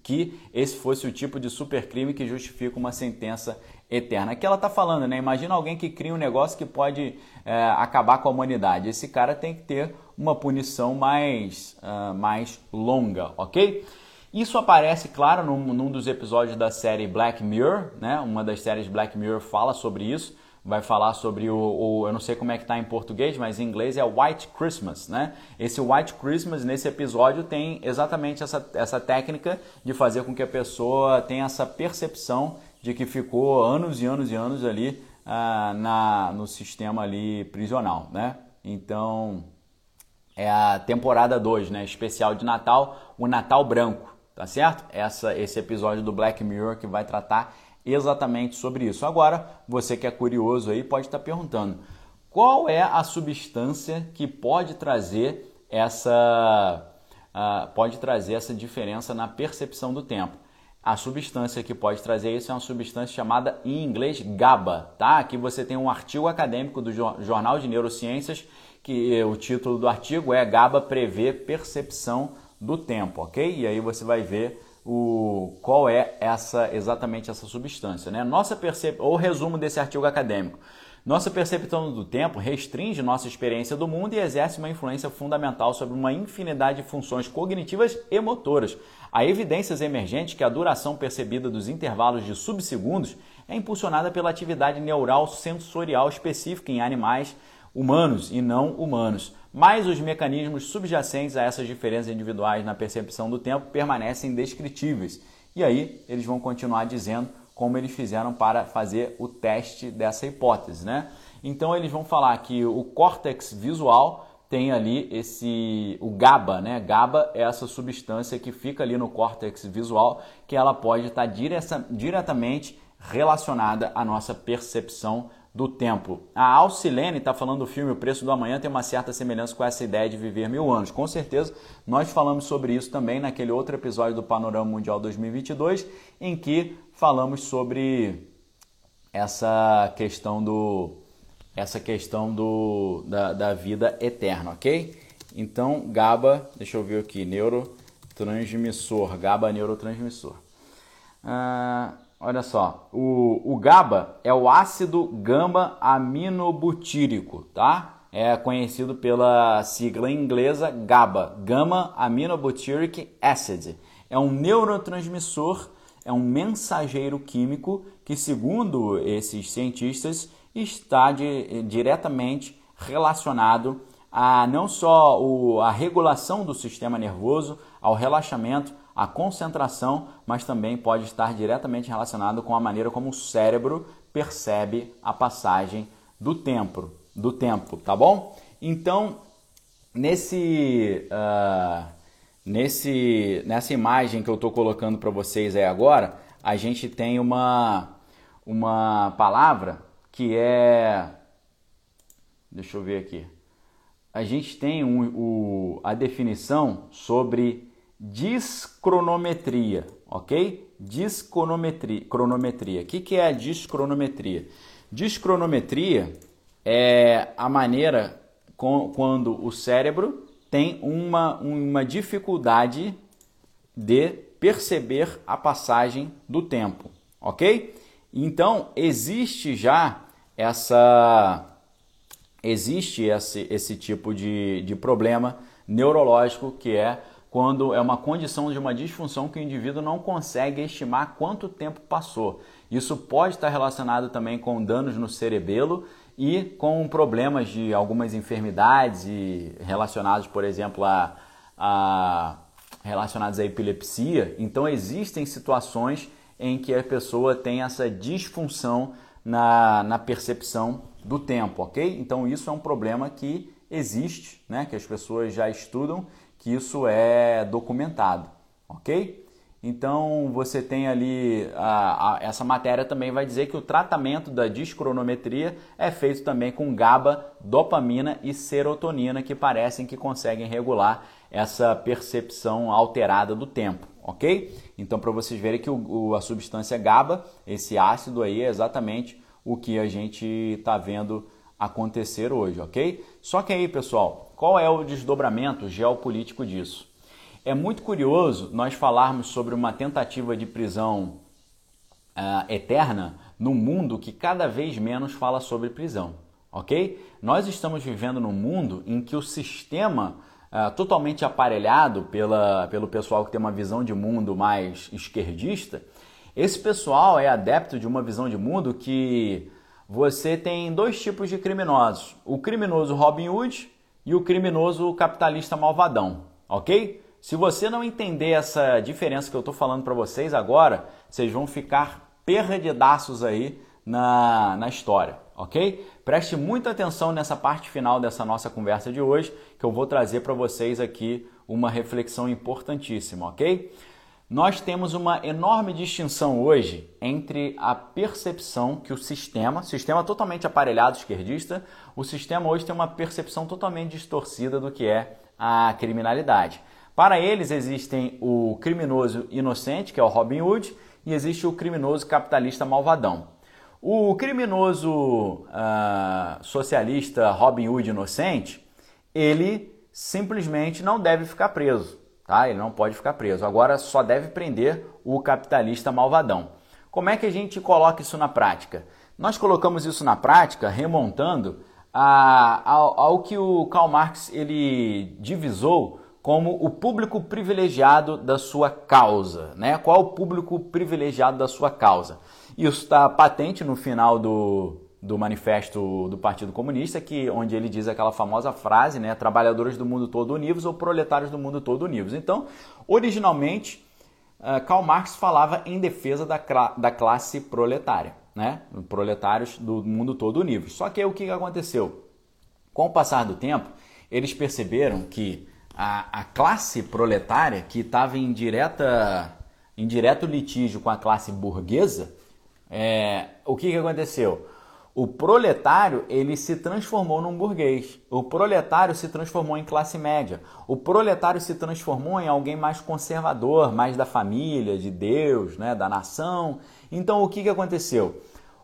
que esse fosse o tipo de supercrime que justifica uma sentença eterna. Aqui ela está falando, né? Imagina alguém que cria um negócio que pode é, acabar com a humanidade. Esse cara tem que ter uma punição mais, uh, mais longa, ok? Isso aparece, claro, num, num, dos episódios da série Black Mirror, né? Uma das séries Black Mirror fala sobre isso. Vai falar sobre o, o eu não sei como é que está em português, mas em inglês é White Christmas, né? Esse White Christmas nesse episódio tem exatamente essa, essa técnica de fazer com que a pessoa tenha essa percepção de que ficou anos e anos e anos ali ah, na, no sistema ali prisional, né? Então, é a temporada 2, né? Especial de Natal, o Natal Branco, tá certo? Essa, esse episódio do Black Mirror que vai tratar exatamente sobre isso. Agora, você que é curioso aí pode estar perguntando, qual é a substância que pode trazer essa, uh, pode trazer essa diferença na percepção do tempo? A substância que pode trazer isso é uma substância chamada em inglês GABA, tá? Aqui você tem um artigo acadêmico do Jornal de Neurociências que o título do artigo é GABA prevê percepção do tempo, ok? E aí você vai ver o qual é essa exatamente essa substância, né? Nossa percep... ou resumo desse artigo acadêmico. Nossa percepção do tempo restringe nossa experiência do mundo e exerce uma influência fundamental sobre uma infinidade de funções cognitivas e motoras. Há evidências emergentes que a duração percebida dos intervalos de subsegundos é impulsionada pela atividade neural sensorial específica em animais humanos e não humanos. Mas os mecanismos subjacentes a essas diferenças individuais na percepção do tempo permanecem descritíveis. E aí eles vão continuar dizendo como eles fizeram para fazer o teste dessa hipótese, né? Então eles vão falar que o córtex visual tem ali esse o GABA, né? GABA é essa substância que fica ali no córtex visual que ela pode estar direta, diretamente relacionada à nossa percepção do tempo. A Alcilene está falando do filme O Preço do Amanhã tem uma certa semelhança com essa ideia de viver mil anos. Com certeza, nós falamos sobre isso também naquele outro episódio do Panorama Mundial 2022, em que falamos sobre essa questão do essa questão do, da, da vida eterna, ok? Então, GABA, deixa eu ver aqui, neurotransmissor, GABA neurotransmissor. Ah, Olha só, o, o GABA é o ácido gama-aminobutírico, tá? É conhecido pela sigla inglesa GABA, Gamma Aminobutyric Acid. É um neurotransmissor, é um mensageiro químico que, segundo esses cientistas, está de, diretamente relacionado a não só o, a regulação do sistema nervoso, ao relaxamento, a concentração, mas também pode estar diretamente relacionado com a maneira como o cérebro percebe a passagem do tempo, do tempo, tá bom? Então, nesse, uh, nesse, nessa imagem que eu estou colocando para vocês aí agora, a gente tem uma, uma palavra que é, deixa eu ver aqui, a gente tem um, o, a definição sobre discronometria, ok? Discronometria. Cronometria. O que, que é a discronometria? Discronometria é a maneira com, quando o cérebro tem uma, uma dificuldade de perceber a passagem do tempo, ok? Então existe já essa existe esse, esse tipo de, de problema neurológico que é quando é uma condição de uma disfunção que o indivíduo não consegue estimar quanto tempo passou. Isso pode estar relacionado também com danos no cerebelo e com problemas de algumas enfermidades e relacionados, por exemplo, a, a relacionados à epilepsia. Então existem situações em que a pessoa tem essa disfunção na, na percepção do tempo, ok? Então isso é um problema que existe, né? Que as pessoas já estudam, que isso é documentado, ok? Então você tem ali a, a, essa matéria também vai dizer que o tratamento da discronometria é feito também com GABA, dopamina e serotonina que parecem que conseguem regular essa percepção alterada do tempo, ok? Então para vocês verem que o, o, a substância GABA, esse ácido aí é exatamente o que a gente está vendo acontecer hoje, ok? Só que aí pessoal, qual é o desdobramento geopolítico disso? É muito curioso nós falarmos sobre uma tentativa de prisão uh, eterna num mundo que cada vez menos fala sobre prisão, ok? Nós estamos vivendo num mundo em que o sistema uh, totalmente aparelhado pela, pelo pessoal que tem uma visão de mundo mais esquerdista, esse pessoal é adepto de uma visão de mundo que você tem dois tipos de criminosos: o criminoso Robin Hood e o criminoso capitalista malvadão, ok? Se você não entender essa diferença que eu estou falando para vocês agora, vocês vão ficar perdidaços aí na, na história, ok? Preste muita atenção nessa parte final dessa nossa conversa de hoje, que eu vou trazer para vocês aqui uma reflexão importantíssima, ok? Nós temos uma enorme distinção hoje entre a percepção que o sistema, sistema totalmente aparelhado esquerdista, o sistema hoje tem uma percepção totalmente distorcida do que é a criminalidade. Para eles existem o criminoso inocente, que é o Robin Hood, e existe o criminoso capitalista malvadão. O criminoso uh, socialista Robin Hood inocente, ele simplesmente não deve ficar preso, tá? Ele não pode ficar preso. Agora só deve prender o capitalista malvadão. Como é que a gente coloca isso na prática? Nós colocamos isso na prática remontando a, ao, ao que o Karl Marx ele divisou como o público privilegiado da sua causa. Né? Qual o público privilegiado da sua causa? Isso está patente no final do, do manifesto do Partido Comunista, que, onde ele diz aquela famosa frase, né? trabalhadores do mundo todo unidos ou proletários do mundo todo unidos. Então, originalmente, eh, Karl Marx falava em defesa da, da classe proletária, né? proletários do mundo todo unidos. Só que aí, o que aconteceu? Com o passar do tempo, eles perceberam que a, a classe proletária, que estava em, direta, em direto litígio com a classe burguesa, é, o que, que aconteceu? O proletário ele se transformou num burguês. O proletário se transformou em classe média. O proletário se transformou em alguém mais conservador, mais da família, de Deus, né, da nação. Então o que, que aconteceu?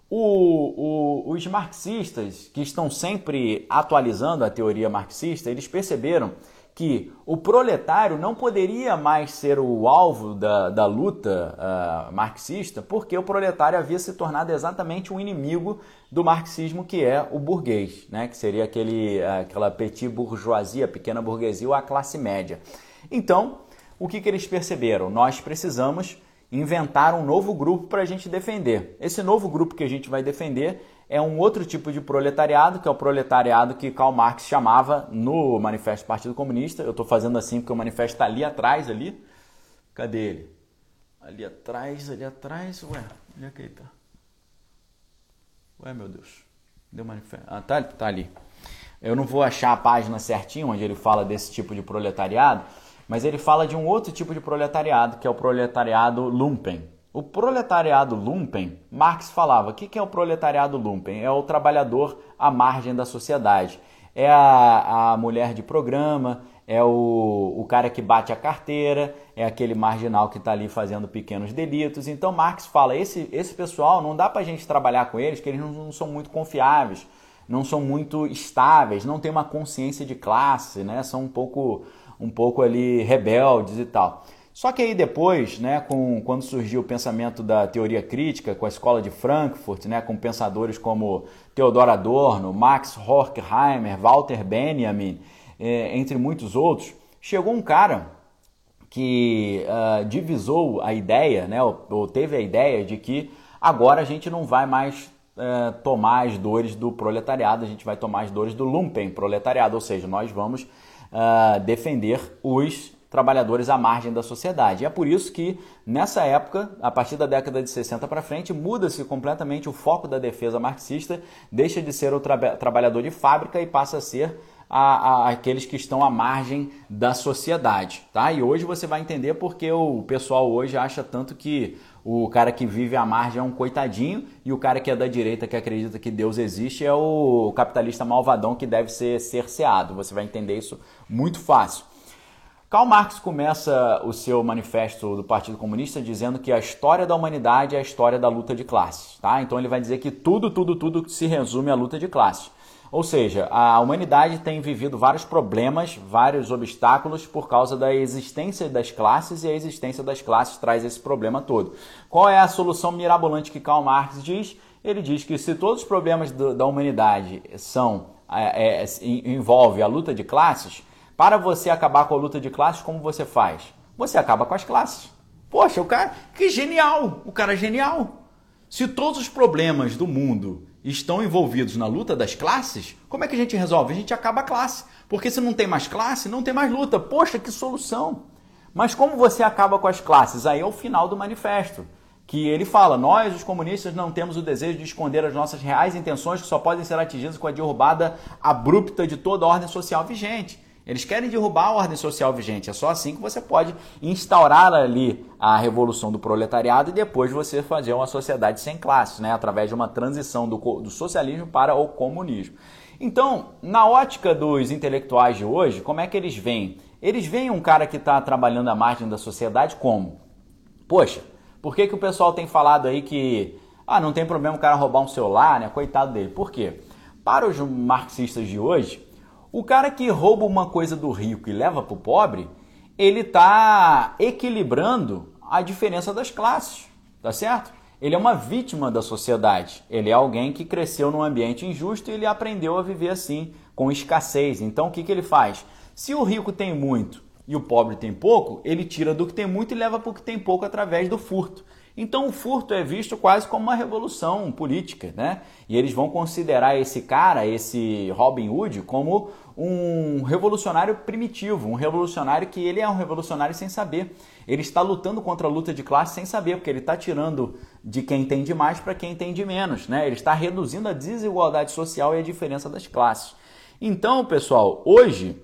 O, o, os marxistas, que estão sempre atualizando a teoria marxista, eles perceberam que o proletário não poderia mais ser o alvo da, da luta uh, marxista, porque o proletário havia se tornado exatamente um inimigo do marxismo, que é o burguês, né? que seria aquele, aquela petit bourgeoisie, a pequena burguesia ou a classe média. Então, o que, que eles perceberam? Nós precisamos inventar um novo grupo para a gente defender. Esse novo grupo que a gente vai defender é um outro tipo de proletariado, que é o proletariado que Karl Marx chamava no Manifesto do Partido Comunista. Eu estou fazendo assim porque o manifesto está ali atrás, ali. Cadê ele? Ali atrás, ali atrás. Ué, onde é que ele está? Ué, meu Deus. Deu manifesto. Ah, tá, tá ali. Eu não vou achar a página certinha onde ele fala desse tipo de proletariado, mas ele fala de um outro tipo de proletariado, que é o proletariado lumpen. O proletariado lumpen, Marx falava, o que é o proletariado lumpen? É o trabalhador à margem da sociedade. É a, a mulher de programa, é o, o cara que bate a carteira, é aquele marginal que está ali fazendo pequenos delitos. Então Marx fala, esse, esse pessoal não dá para a gente trabalhar com eles, que eles não, não são muito confiáveis não são muito estáveis, não têm uma consciência de classe, né? São um pouco, um pouco ali rebeldes e tal. Só que aí depois, né, com, quando surgiu o pensamento da teoria crítica, com a escola de Frankfurt, né, com pensadores como Theodor Adorno, Max Horkheimer, Walter Benjamin, eh, entre muitos outros, chegou um cara que uh, divisou a ideia, né, ou, ou teve a ideia de que agora a gente não vai mais é, tomar as dores do proletariado, a gente vai tomar as dores do lumpen proletariado, ou seja, nós vamos uh, defender os trabalhadores à margem da sociedade. E é por isso que, nessa época, a partir da década de 60 para frente, muda-se completamente o foco da defesa marxista, deixa de ser o tra trabalhador de fábrica e passa a ser a, a, aqueles que estão à margem da sociedade. Tá? E hoje você vai entender porque o pessoal hoje acha tanto que o cara que vive à margem é um coitadinho e o cara que é da direita, que acredita que Deus existe, é o capitalista malvadão que deve ser cerceado. Você vai entender isso muito fácil. Karl Marx começa o seu manifesto do Partido Comunista dizendo que a história da humanidade é a história da luta de classes. Tá? Então ele vai dizer que tudo, tudo, tudo se resume à luta de classes. Ou seja, a humanidade tem vivido vários problemas, vários obstáculos por causa da existência das classes e a existência das classes traz esse problema todo. Qual é a solução mirabolante que Karl Marx diz? Ele diz que se todos os problemas do, da humanidade são é, é, envolve a luta de classes, para você acabar com a luta de classes, como você faz? Você acaba com as classes. Poxa, o cara, que genial! O cara é genial. Se todos os problemas do mundo estão envolvidos na luta das classes, como é que a gente resolve? A gente acaba a classe. Porque se não tem mais classe, não tem mais luta. Poxa, que solução! Mas como você acaba com as classes? Aí é o final do manifesto. Que ele fala: Nós, os comunistas, não temos o desejo de esconder as nossas reais intenções que só podem ser atingidas com a derrubada abrupta de toda a ordem social vigente. Eles querem derrubar a ordem social vigente. É só assim que você pode instaurar ali a revolução do proletariado e depois você fazer uma sociedade sem classes, né? através de uma transição do, do socialismo para o comunismo. Então, na ótica dos intelectuais de hoje, como é que eles veem? Eles veem um cara que está trabalhando à margem da sociedade como? Poxa, por que, que o pessoal tem falado aí que ah, não tem problema o cara roubar um celular, né? Coitado dele. Por quê? Para os marxistas de hoje, o cara que rouba uma coisa do rico e leva para o pobre, ele está equilibrando a diferença das classes, tá certo? Ele é uma vítima da sociedade. Ele é alguém que cresceu num ambiente injusto e ele aprendeu a viver assim, com escassez. Então o que, que ele faz? Se o rico tem muito e o pobre tem pouco, ele tira do que tem muito e leva para o que tem pouco através do furto. Então o furto é visto quase como uma revolução política, né? E eles vão considerar esse cara, esse Robin Hood, como um revolucionário primitivo, um revolucionário que ele é um revolucionário sem saber. Ele está lutando contra a luta de classe sem saber, porque ele está tirando de quem tem de mais para quem tem de menos, né? Ele está reduzindo a desigualdade social e a diferença das classes. Então, pessoal, hoje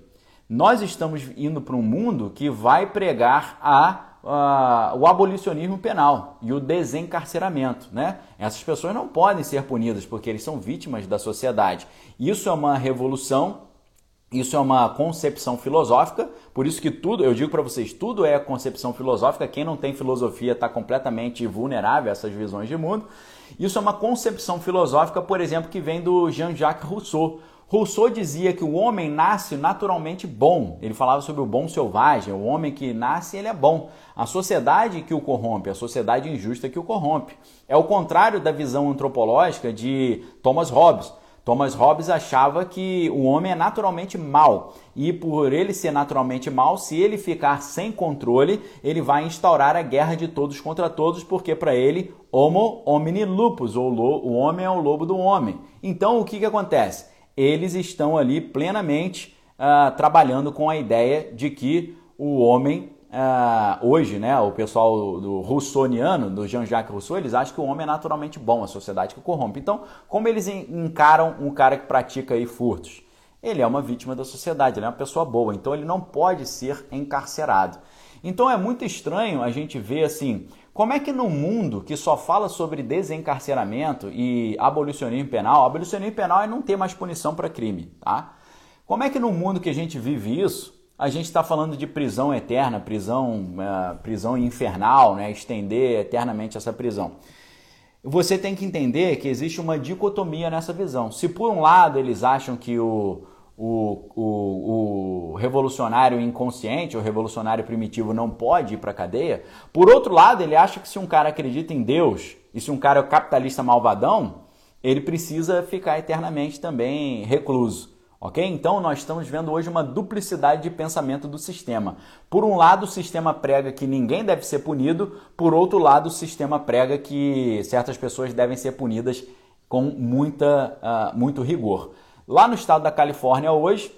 nós estamos indo para um mundo que vai pregar a o abolicionismo penal e o desencarceramento. Né? Essas pessoas não podem ser punidas porque eles são vítimas da sociedade. Isso é uma revolução, isso é uma concepção filosófica, por isso que tudo, eu digo para vocês, tudo é concepção filosófica. Quem não tem filosofia está completamente vulnerável a essas visões de mundo. Isso é uma concepção filosófica, por exemplo, que vem do Jean-Jacques Rousseau. Rousseau dizia que o homem nasce naturalmente bom. Ele falava sobre o bom selvagem, o homem que nasce, ele é bom. A sociedade que o corrompe, a sociedade injusta que o corrompe. É o contrário da visão antropológica de Thomas Hobbes. Thomas Hobbes achava que o homem é naturalmente mal e por ele ser naturalmente mal, se ele ficar sem controle, ele vai instaurar a guerra de todos contra todos, porque para ele homo homini lupus, ou o homem é o lobo do homem. Então o que, que acontece? eles estão ali plenamente uh, trabalhando com a ideia de que o homem uh, hoje, né, o pessoal do Rousseauiano, do Jean-Jacques Rousseau, eles acham que o homem é naturalmente bom, a sociedade que corrompe. Então, como eles encaram um cara que pratica aí furtos? Ele é uma vítima da sociedade, ele é uma pessoa boa, então ele não pode ser encarcerado. Então é muito estranho a gente ver assim, como é que no mundo que só fala sobre desencarceramento e abolicionismo penal, abolicionismo penal é não ter mais punição para crime, tá? Como é que no mundo que a gente vive isso, a gente está falando de prisão eterna, prisão, uh, prisão infernal, né? estender eternamente essa prisão. Você tem que entender que existe uma dicotomia nessa visão. Se por um lado eles acham que o, o, o, o, revolucionário inconsciente, o revolucionário primitivo não pode ir para a cadeia. Por outro lado, ele acha que se um cara acredita em Deus e se um cara é capitalista malvadão, ele precisa ficar eternamente também recluso. Ok? Então nós estamos vendo hoje uma duplicidade de pensamento do sistema. Por um lado, o sistema prega que ninguém deve ser punido, por outro lado, o sistema prega que certas pessoas devem ser punidas com muita, uh, muito rigor. Lá no estado da Califórnia hoje,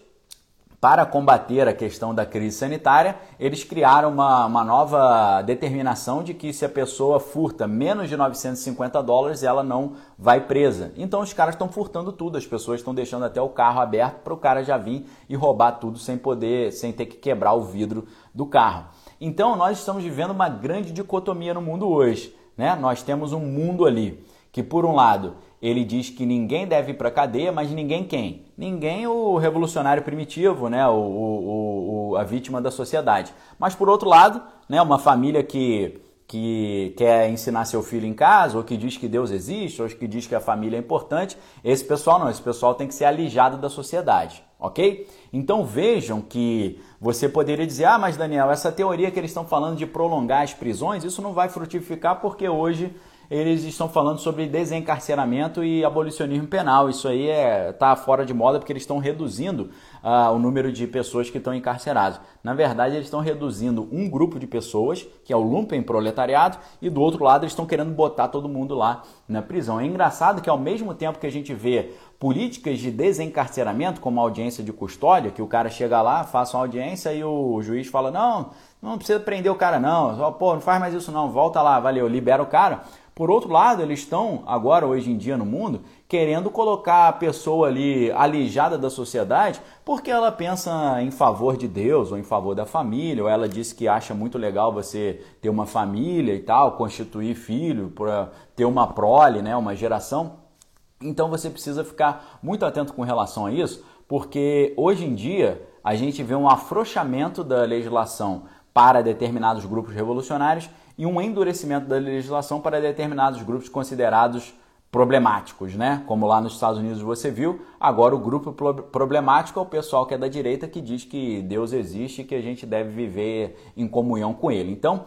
para combater a questão da crise sanitária, eles criaram uma, uma nova determinação de que se a pessoa furta menos de 950 dólares, ela não vai presa. Então os caras estão furtando tudo, as pessoas estão deixando até o carro aberto para o cara já vir e roubar tudo sem poder, sem ter que quebrar o vidro do carro. Então nós estamos vivendo uma grande dicotomia no mundo hoje. Né? Nós temos um mundo ali que, por um lado, ele diz que ninguém deve ir para a cadeia, mas ninguém quem? Ninguém o revolucionário primitivo, né? O, o, o, a vítima da sociedade. Mas por outro lado, né, uma família que, que quer ensinar seu filho em casa, ou que diz que Deus existe, ou que diz que a família é importante, esse pessoal não, esse pessoal tem que ser alijado da sociedade, ok? Então vejam que você poderia dizer, ah, mas Daniel, essa teoria que eles estão falando de prolongar as prisões, isso não vai frutificar porque hoje eles estão falando sobre desencarceramento e abolicionismo penal. Isso aí é tá fora de moda porque eles estão reduzindo uh, o número de pessoas que estão encarceradas. Na verdade, eles estão reduzindo um grupo de pessoas, que é o lumpen proletariado, e do outro lado eles estão querendo botar todo mundo lá na prisão. É engraçado que ao mesmo tempo que a gente vê políticas de desencarceramento, como audiência de custódia, que o cara chega lá, faça uma audiência e o juiz fala: "Não, não precisa prender o cara não. Pô, não faz mais isso não. Volta lá, valeu, libera o cara". Por outro lado, eles estão agora, hoje em dia no mundo, querendo colocar a pessoa ali alijada da sociedade porque ela pensa em favor de Deus ou em favor da família, ou ela diz que acha muito legal você ter uma família e tal, constituir filho, para ter uma prole, né, uma geração. Então você precisa ficar muito atento com relação a isso, porque hoje em dia a gente vê um afrouxamento da legislação para determinados grupos revolucionários e um endurecimento da legislação para determinados grupos considerados problemáticos, né? Como lá nos Estados Unidos você viu, agora o grupo problemático é o pessoal que é da direita que diz que Deus existe e que a gente deve viver em comunhão com ele. Então,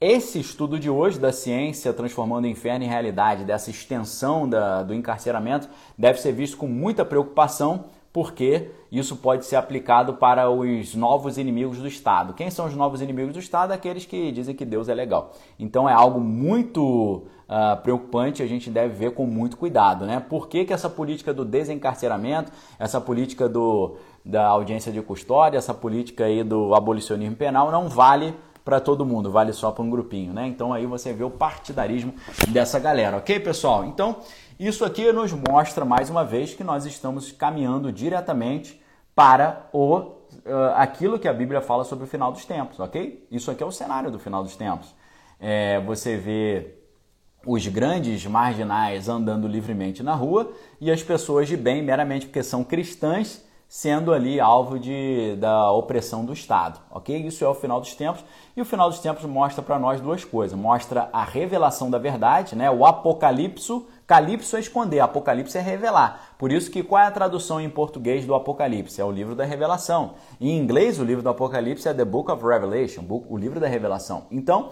esse estudo de hoje da ciência transformando o inferno em realidade, dessa extensão da, do encarceramento, deve ser visto com muita preocupação porque isso pode ser aplicado para os novos inimigos do Estado. Quem são os novos inimigos do Estado? Aqueles que dizem que Deus é legal. Então é algo muito uh, preocupante, a gente deve ver com muito cuidado. Né? Por que, que essa política do desencarceramento, essa política do, da audiência de custódia, essa política aí do abolicionismo penal não vale para todo mundo, vale só para um grupinho, né? Então aí você vê o partidarismo dessa galera, ok, pessoal? Então isso aqui nos mostra mais uma vez que nós estamos caminhando diretamente para o, uh, aquilo que a Bíblia fala sobre o final dos tempos, ok? Isso aqui é o cenário do final dos tempos. É, você vê os grandes marginais andando livremente na rua e as pessoas de bem, meramente porque são cristãs, sendo ali alvo de, da opressão do Estado, ok? Isso é o final dos tempos e o final dos tempos mostra para nós duas coisas: mostra a revelação da verdade, né? O apocalipse, calipso é esconder, apocalipse é revelar. Por isso que qual é a tradução em português do Apocalipse? É o livro da revelação. Em inglês, o livro do Apocalipse é The Book of Revelation, o livro da revelação. Então,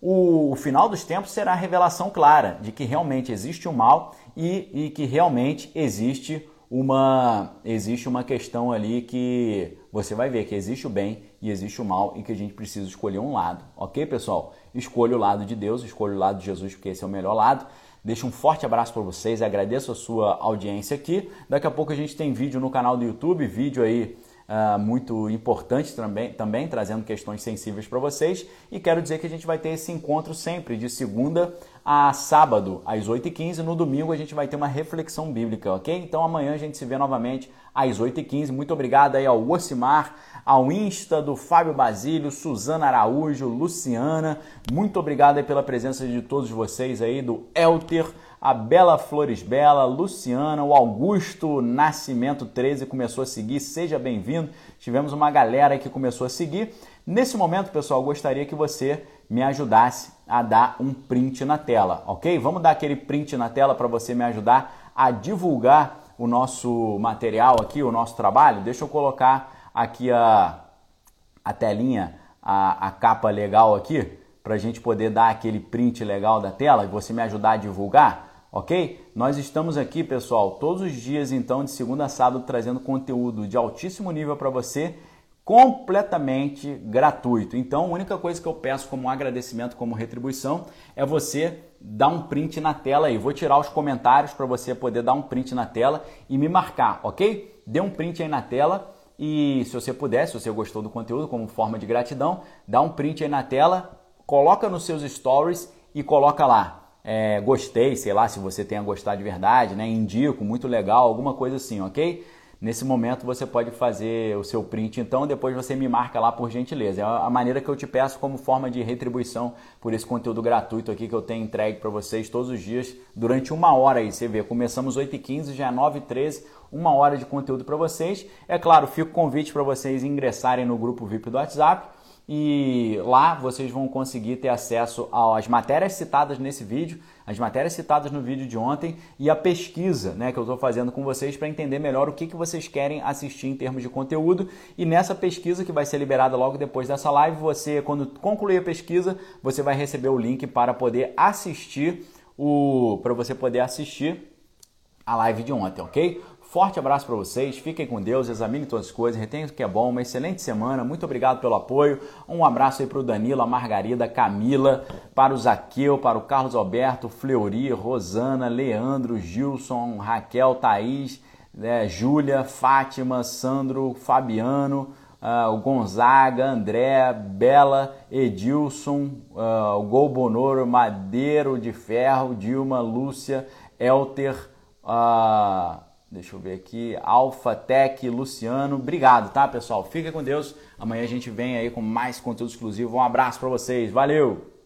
o final dos tempos será a revelação clara de que realmente existe o mal e, e que realmente existe uma existe uma questão ali que você vai ver que existe o bem e existe o mal e que a gente precisa escolher um lado, ok, pessoal? Escolha o lado de Deus, escolha o lado de Jesus porque esse é o melhor lado. Deixo um forte abraço para vocês, agradeço a sua audiência aqui. Daqui a pouco a gente tem vídeo no canal do YouTube, vídeo aí uh, muito importantes também, também, trazendo questões sensíveis para vocês. E quero dizer que a gente vai ter esse encontro sempre, de segunda a sábado, às 8h15. No domingo a gente vai ter uma reflexão bíblica, ok? Então amanhã a gente se vê novamente às 8h15. Muito obrigado aí ao Ocimar, ao Insta do Fábio Basílio, Suzana Araújo, Luciana. Muito obrigado aí pela presença de todos vocês aí, do Elter a Bela Flores Bela, Luciana, o Augusto Nascimento 13 começou a seguir, seja bem-vindo. Tivemos uma galera que começou a seguir. Nesse momento, pessoal, gostaria que você me ajudasse a dar um print na tela, ok? Vamos dar aquele print na tela para você me ajudar a divulgar o nosso material aqui, o nosso trabalho. Deixa eu colocar aqui a, a telinha, a, a capa legal aqui, para a gente poder dar aquele print legal da tela e você me ajudar a divulgar ok? Nós estamos aqui, pessoal, todos os dias, então, de segunda a sábado, trazendo conteúdo de altíssimo nível para você, completamente gratuito. Então, a única coisa que eu peço como agradecimento, como retribuição, é você dar um print na tela aí. Vou tirar os comentários para você poder dar um print na tela e me marcar, ok? Dê um print aí na tela e se você puder, se você gostou do conteúdo como forma de gratidão, dá um print aí na tela, coloca nos seus stories e coloca lá é, gostei, sei lá, se você tenha gostado de verdade, né? Indico, muito legal, alguma coisa assim, ok? Nesse momento você pode fazer o seu print, então depois você me marca lá por gentileza. É a maneira que eu te peço como forma de retribuição por esse conteúdo gratuito aqui que eu tenho entregue para vocês todos os dias durante uma hora aí. Você vê, começamos 8h15, já é 9h13, uma hora de conteúdo para vocês. É claro, fica o convite para vocês ingressarem no grupo VIP do WhatsApp e lá vocês vão conseguir ter acesso às matérias citadas nesse vídeo, as matérias citadas no vídeo de ontem e a pesquisa né, que eu estou fazendo com vocês para entender melhor o que, que vocês querem assistir em termos de conteúdo. E nessa pesquisa, que vai ser liberada logo depois dessa live, você, quando concluir a pesquisa, você vai receber o link para poder assistir o. para você poder assistir a live de ontem, ok? Forte abraço para vocês, fiquem com Deus, examine todas as coisas, retenha o que é bom, uma excelente semana, muito obrigado pelo apoio. Um abraço aí para o Danilo, a Margarida, Camila, para o Zaqueu, para o Carlos Alberto, Fleury, Rosana, Leandro, Gilson, Raquel, Thaís, né, Júlia, Fátima, Sandro, Fabiano, uh, o Gonzaga, André, Bela, Edilson, uh, o Gol Bonoro, Madeiro de Ferro, Dilma, Lúcia, Elter, uh, Deixa eu ver aqui. Alfa, Tech, Luciano. Obrigado, tá, pessoal? Fica com Deus. Amanhã a gente vem aí com mais conteúdo exclusivo. Um abraço para vocês. Valeu!